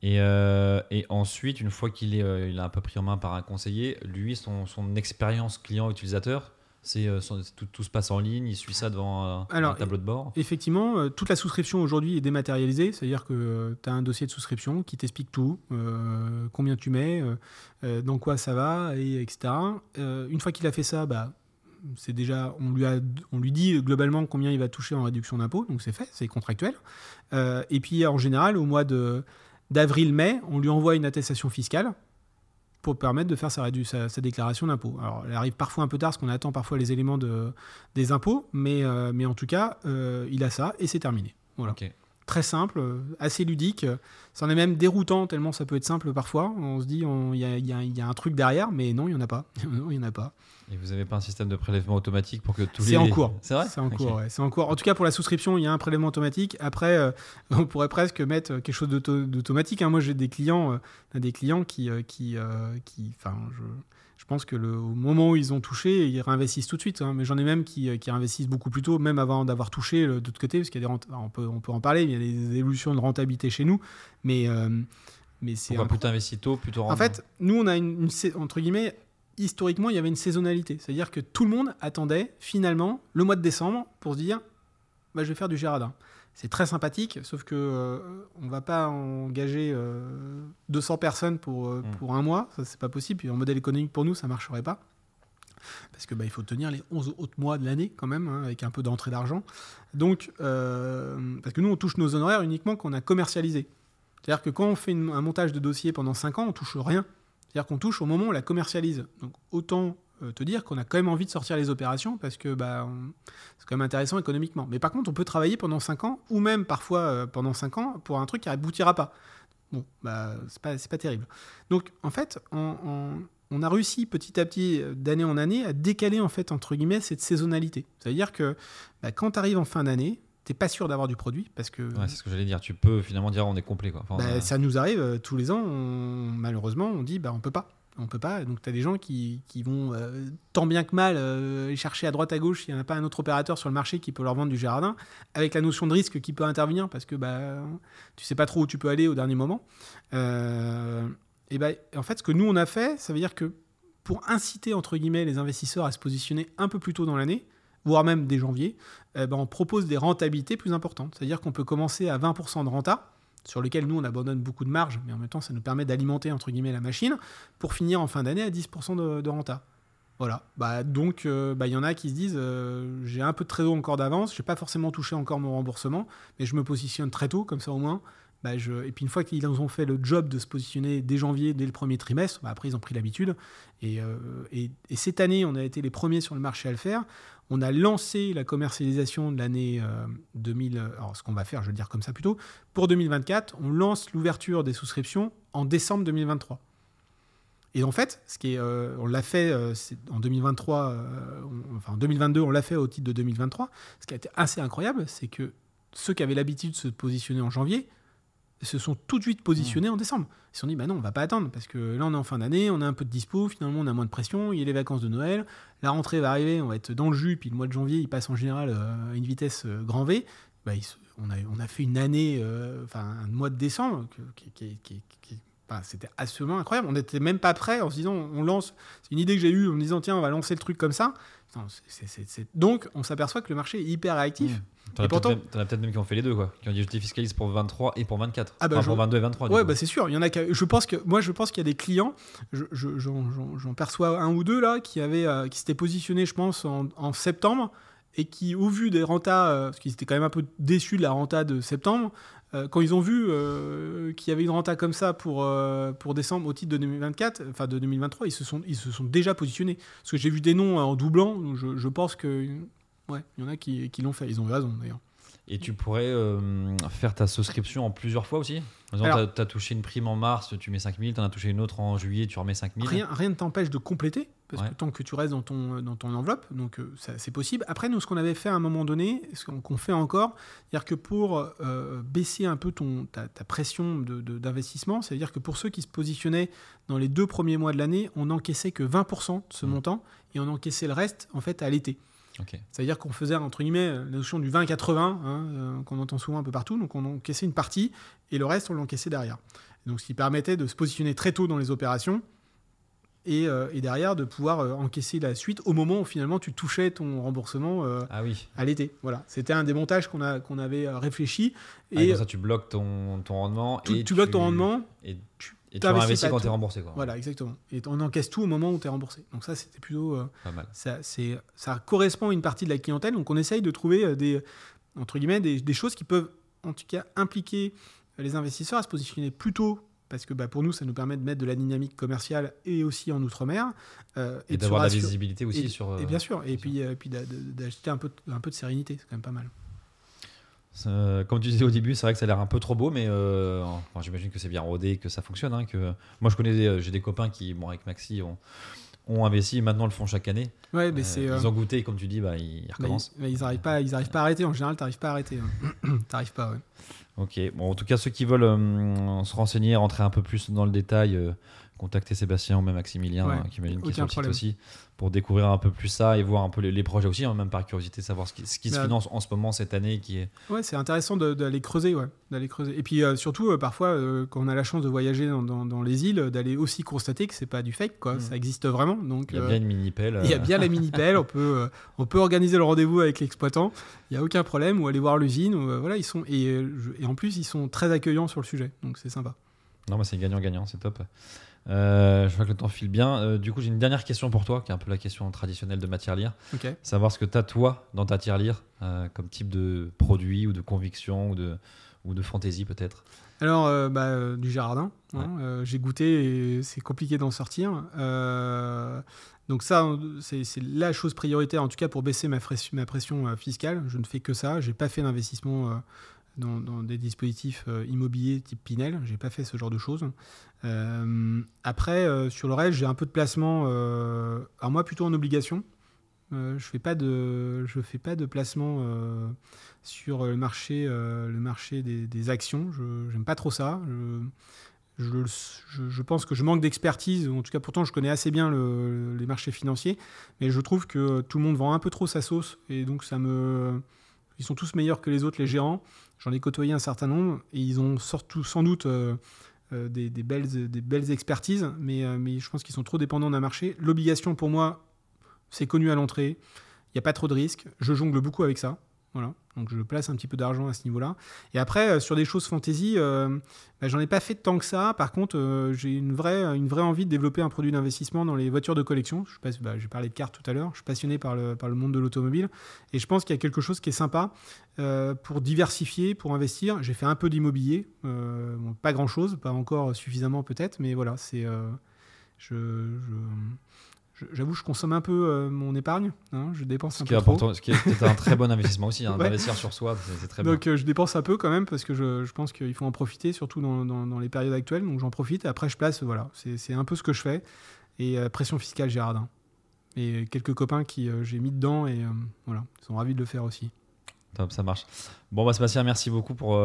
Et, euh, et ensuite, une fois qu'il est, euh, il a un peu pris en main par un conseiller, lui, son, son expérience client-utilisateur, c'est tout, tout se passe en ligne, il suit ça devant un, Alors, un tableau de bord? Effectivement, toute la souscription aujourd'hui est dématérialisée, c'est-à-dire que tu as un dossier de souscription qui t'explique tout, combien tu mets, dans quoi ça va, et etc. Une fois qu'il a fait ça, bah, c'est déjà, on lui, a, on lui dit globalement combien il va toucher en réduction d'impôt, donc c'est fait, c'est contractuel. Euh, et puis en général, au mois de, d'avril-mai, on lui envoie une attestation fiscale pour permettre de faire sa, rédu- sa, sa déclaration d'impôt. Alors, elle arrive parfois un peu tard, parce qu'on attend parfois les éléments de, des impôts, mais, euh, mais en tout cas, euh, il a ça et c'est terminé. Voilà. Très simple, assez ludique. Ça en est même déroutant tellement ça peut être simple parfois. On se dit, il y a, y y un truc derrière, mais non, il n'y en a pas. [LAUGHS] non, il n'y en a pas. Et vous n'avez pas un système de prélèvement automatique pour que tous les. C'est en cours. C'est vrai C'est en cours, ouais. C'est en cours. En tout cas, pour la souscription, il y a un prélèvement automatique. Après, euh, [LAUGHS] on pourrait presque mettre quelque chose d'auto- d'automatique. hein. Moi, j'ai des clients, euh, des clients qui, euh, qui, euh, qui, je, je pense que le, au moment où ils ont touché, ils réinvestissent tout de suite. hein. Mais j'en ai même qui, qui réinvestissent beaucoup plus tôt, même avant d'avoir touché de l'autre côté, parce qu'il y a des on peut, on peut en parler. Il y a des évolutions de rentabilité chez nous, mais, mais c'est Pourquoi un plus t'investis tôt, plus t'en en fait, nous, on a une, une entre guillemets, historiquement, il y avait une saisonnalité. C'est-à-dire que tout le monde attendait finalement le mois de décembre pour se dire, bah, je vais faire du Gérardin. C'est très sympathique, sauf que euh, on va pas engager euh, 200 personnes pour, euh, Mm. pour un mois, ça c'est pas possible. Puis en modèle économique pour nous, ça marcherait pas. Parce que bah, il faut tenir les 11 autres mois de l'année quand même, hein, avec un peu d'entrée d'argent. Donc, euh, parce que nous, on touche nos honoraires uniquement qu'on a commercialisé. C'est-à-dire que quand on fait une- un montage de dossier pendant 5 ans, on touche rien. C'est-à-dire qu'on touche au moment où on la commercialise. Donc autant euh, te dire qu'on a quand même envie de sortir les opérations parce que bah, c'est quand même intéressant économiquement. Mais par contre, on peut travailler pendant 5 ans ou même parfois euh, pendant 5 ans pour un truc qui aboutira pas. Bon, bah, c'est pas, pas terrible. Donc, en fait, on a réussi petit à petit, euh, d'année en année, à décaler, en fait, entre guillemets, cette saisonnalité. C'est-à-dire que bah, quand tu arrives en fin d'année, t'es pas sûr d'avoir du produit parce que Ouais, c'est ce que j'allais dire. Tu peux finalement dire on est complet. Quoi. Enfin, bah, a- ça nous arrive euh, tous les ans. on- malheureusement, on dit bah, on peut pas. On peut pas. Donc, tu as des gens qui, qui vont euh, tant bien que mal euh, chercher à droite à gauche s'il n'y en a pas un autre opérateur sur le marché qui peut leur vendre du jardin, avec la notion de risque qui peut intervenir parce que bah, tu sais pas trop où tu peux aller au dernier moment. Euh, et bah, en fait, ce que nous on a fait, ça veut dire que pour inciter entre guillemets les investisseurs à se positionner un peu plus tôt dans l'année, voire même dès janvier, eh ben, on propose des rentabilités plus importantes. C'est-à-dire qu'on peut commencer à 20% de renta, sur lequel nous on abandonne beaucoup de marge, mais en même temps ça nous permet d'alimenter entre guillemets la machine, pour finir en fin d'année à 10% de, renta. Voilà. Bah, donc euh, bah, il y en a qui se disent euh, j'ai un peu de trésor encore d'avance, j'ai pas forcément touché encore mon remboursement, mais je me positionne très tôt, comme ça au moins. Bah, je... Et puis une fois qu'ils ont fait le job de se positionner dès janvier, dès le premier trimestre, après ils ont pris l'habitude. Euh, et cette année, on a été les premiers sur le marché à le faire. On a lancé la commercialisation de l'année euh, 2000. Alors ce qu'on va faire, je vais le dire comme ça plutôt. Pour 2024, on lance l'ouverture des souscriptions en décembre 2023. Et en fait, ce qui euh, on l'a fait euh, en 2023, euh, on- enfin en 2022, on l'a fait au titre de 2023. Ce qui a été assez incroyable, c'est que ceux qui avaient l'habitude de se positionner en janvier se sont tout de suite positionnés en décembre. Ils se sont dit, bah non, on va pas attendre, parce que là, on est en fin d'année, on a un peu de dispo, finalement, on a moins de pression, il y a les vacances de Noël, la rentrée va arriver, on va être dans le jus, puis le mois de janvier, il passe en général euh, à une vitesse euh, grand V. Bah, se- on, a, on a fait une année, euh, enfin, un mois de décembre, que- qui, qui- qui- qui- enfin, c'était absolument incroyable. On n'était même pas prêt en se disant, on lance, c'est une idée que j'ai eue en me disant, tiens, on va lancer le truc comme ça. Non, Donc, on s'aperçoit que le marché est hyper réactif. Mmh. T'en as peut-être même, qui ont fait les deux, quoi. Qui ont dit je défiscalise pour 23 et pour 24. Ah bah, Enfin, je- pour 22 et 23. du Ouais, bah c'est sûr. Il y en a. qui- Je pense que moi, je pense qu'il y a des clients. je- je- J'en j'en- j'en perçois un ou deux là qui avaient, euh, qui s'étaient positionnés, je pense, en, en septembre et qui, au vu des rentas, euh, parce qu'ils étaient quand même un peu déçus de la renta de septembre, euh, quand ils ont vu euh, qu'il y avait une renta comme ça pour euh, pour décembre au titre de 2024, enfin de 2023, ils se sont ils se sont déjà positionnés. Parce que j'ai vu des noms euh, en doublant. donc Je, je pense que ouais, il y en a qui, qui l'ont fait. Ils ont eu raison d'ailleurs. Et tu pourrais euh, faire ta souscription en plusieurs fois aussi? Par exemple, tu as, touché une prime en mars, tu mets 5000, tu en as touché une autre en juillet, tu remets 5000. Rien, rien ne t'empêche de compléter, parce Ouais. que tant que tu restes dans ton, dans ton enveloppe, donc euh, c'est possible. Après, nous, ce qu'on avait fait à un moment donné, ce qu'on fait encore, c'est-à-dire que pour euh, baisser un peu ton, ta, ta pression d'investissement, c'est-à-dire que pour ceux qui se positionnaient dans les deux premiers mois de l'année, on n'encaissait que 20% de ce Mmh. montant, et on encaissait le reste, en fait, à l'été. C'est-à-dire qu'on faisait, entre guillemets, la notion du 20-80, hein, euh, qu'on entend souvent un peu partout. Donc on encaissait une partie et le reste, on l'encaissait derrière. Donc ce qui permettait de se positionner très tôt dans les opérations et, euh, et derrière de pouvoir euh, encaisser la suite au moment où finalement tu touchais ton remboursement euh, Ah oui. à l'été. Voilà, c'était un des montages qu'on a qu'on avait réfléchi Et et comme ça, tu bloques ton, ton rendement. tu, et tu bloques ton rendement. Et, tu et tu réinvestis quand tu es remboursé. Quoi. Voilà, exactement. Et on encaisse tout au moment où tu es remboursé. Donc ça, c'était plutôt Pas mal. ça, c'est, ça correspond à une partie de la clientèle. Donc on essaye de trouver des, entre guillemets, des, des choses qui peuvent en tout cas impliquer les investisseurs à se positionner plus tôt. Parce que bah, pour nous, ça nous permet de mettre de la dynamique commerciale et aussi en outre-mer. euh, Et d'avoir de la visibilité aussi et, sur. et euh, bien sûr. Et puis, euh, puis d'acheter un peu, de- un peu de sérénité. C'est quand même pas mal. Euh, comme tu disais au début, c'est vrai que ça a l'air un peu trop beau, mais euh, enfin, j'imagine que c'est bien rodé, que ça fonctionne. hein, que... Moi, je connais, des- j'ai des copains qui, bon, avec Maxi, ont, ont investi et maintenant le font chaque année. Ouais, mais Euh, c'est. ils euh, ont goûté, et comme tu dis, bah, ils recommencent. ils, bah, ils arrivent pas, ils arrivent pas à arrêter. En général, t'arrives pas à arrêter. hein. [CLEARS THROAT] T'arrives pas. Ouais. Ok, bon, en tout cas, ceux qui veulent euh, se renseigner, rentrer un peu plus dans le détail, euh, contacter Sébastien ou même Maximilien, Ouais, hein, qui imagine qu'il est sur aucun le site problème. aussi, pour découvrir un peu plus ça et voir un peu les, les projets aussi, hein, même par curiosité, savoir ce qui, ce qui se Bah, finance en ce moment, cette année, qui est. Ouais, c'est intéressant d'aller creuser, ouais, d'aller creuser. Et puis euh, surtout, euh, parfois, euh, quand on a la chance de voyager dans, dans- dans les îles, d'aller aussi constater que c'est pas du fake, quoi. Mm. Ça existe vraiment. Donc, Il y a bien une mini-pelle. il y a bien la mini pelle. On peut, on peut organiser le rendez-vous avec l'exploitant. Il y a aucun problème. Ou aller voir l'usine. voilà, ils sont et en plus, ils sont très accueillants sur le sujet. Donc c'est sympa. Non, mais c'est gagnant-gagnant, c'est top. Euh, je vois que le temps file bien. Euh, du coup, j'ai une dernière question pour toi, qui est un peu la question traditionnelle de matière lire. Ok. Savoir ce que tu as, toi, dans ta tirelire, euh, comme type de produit ou de conviction ou de, ou de fantaisie, peut-être. Alors, euh, bah, du jardin. hein, euh, J'ai goûté et c'est compliqué d'en sortir. Donc ça, c'est la chose prioritaire, en tout cas pour baisser ma, ma pression fiscale. Je ne fais que ça. J'ai pas fait d'investissement dans, des dispositifs immobiliers type Pinel. J'ai pas fait ce genre de choses. après, sur le reste, j'ai un peu de placement, à moi plutôt en obligation. Euh, je fais pas de, je fais pas de placement euh, sur le marché, euh, le marché des, actions. Je n'aime pas trop ça. Je, je, pense que je manque d'expertise. En tout cas, pourtant, je connais assez bien les marchés financiers, mais je trouve que tout le monde vend un peu trop sa sauce et donc ça me, ils sont tous meilleurs que les autres, les gérants. J'en ai côtoyé un certain nombre et ils ont sans doute des, des, belles, des belles expertises, mais, mais je pense qu'ils sont trop dépendants d'un marché. L'obligation, pour moi, c'est connu à l'entrée, il n'y a pas trop de risques. Je jongle beaucoup avec ça. Voilà. Donc je place un petit peu d'argent à ce niveau-là. Et après, euh, sur des choses fantasy, euh, bah, j'en ai pas fait tant que ça. Par contre, euh, j'ai une vraie, une vraie envie de développer un produit d'investissement dans les voitures de collection. Je bah, j'ai parlé de cartes tout à l'heure. Je suis passionné par le, par le monde de l'automobile. Et je pense qu'il y a quelque chose qui est sympa pour diversifier, pour investir. J'ai fait un peu d'immobilier. pas grand-chose, pas encore suffisamment peut-être. Mais voilà, c'est... je J'avoue, je consomme un peu euh, mon épargne. Hein, je dépense ce un qui peu est important, Ce qui est un très bon [LAUGHS] investissement aussi, hein, d'investir sur soi, c'est très Donc, bien. Euh, je dépense un peu quand même parce que je, je pense qu'il faut en profiter, surtout dans, dans, les périodes actuelles. Donc, j'en profite. Et après, je place. Voilà, c'est un peu ce que je fais. Et euh, pression fiscale, Gérardin. Et quelques copains qui j'ai mis dedans et voilà, ils sont ravis de le faire aussi. Top, ça marche. Bon, bah, Sébastien, merci beaucoup pour,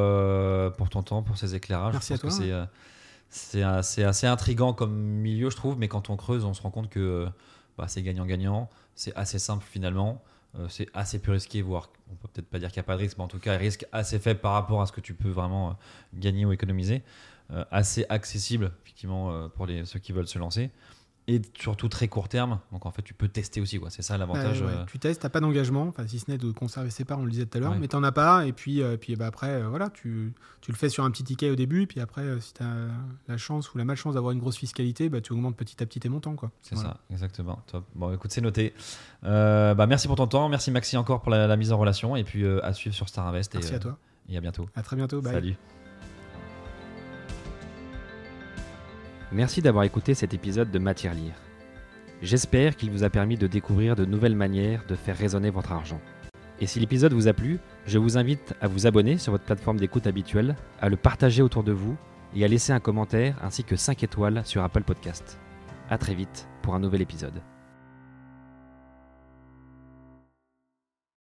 pour ton temps, pour ces éclairages. Merci à toi. C'est assez, intriguant comme milieu, je trouve, mais quand on creuse, on se rend compte que bah, c'est gagnant-gagnant. C'est assez simple finalement. Euh, c'est assez peu risqué, voire on peut peut-être pas dire qu'il n'y a pas de risque, mais en tout cas, risque assez faible par rapport à ce que tu peux vraiment euh, gagner ou économiser. Euh, assez accessible, effectivement, pour ceux qui veulent se lancer et surtout très court terme. Donc en fait, tu peux tester aussi. C'est ça l'avantage. Euh. Tu testes, tu n'as pas d'engagement, enfin, si ce n'est de conserver ses parts, on le disait tout à l'heure, mais tu n'en as pas. Et puis, euh, puis bah, après, euh, voilà, tu, tu, le fais sur un petit ticket au début. Et puis après, si tu as la chance ou la malchance d'avoir une grosse fiscalité, bah, tu augmentes petit à petit tes montants. C'est ça, exactement. Top. Bon, écoute, c'est noté. bah, merci pour ton temps. Merci Maxi encore pour la, mise en relation. Et puis à suivre sur Star Invest. Merci et, à toi. Et à bientôt. À très bientôt. Bye. Salut. Merci d'avoir écouté cet épisode de Matière Lire. J'espère qu'il vous a permis de découvrir de nouvelles manières de faire résonner votre argent. Et si l'épisode vous a plu, je vous invite à vous abonner sur votre plateforme d'écoute habituelle, à le partager autour de vous et à laisser un commentaire ainsi que 5 étoiles sur Apple Podcast. A très vite pour un nouvel épisode.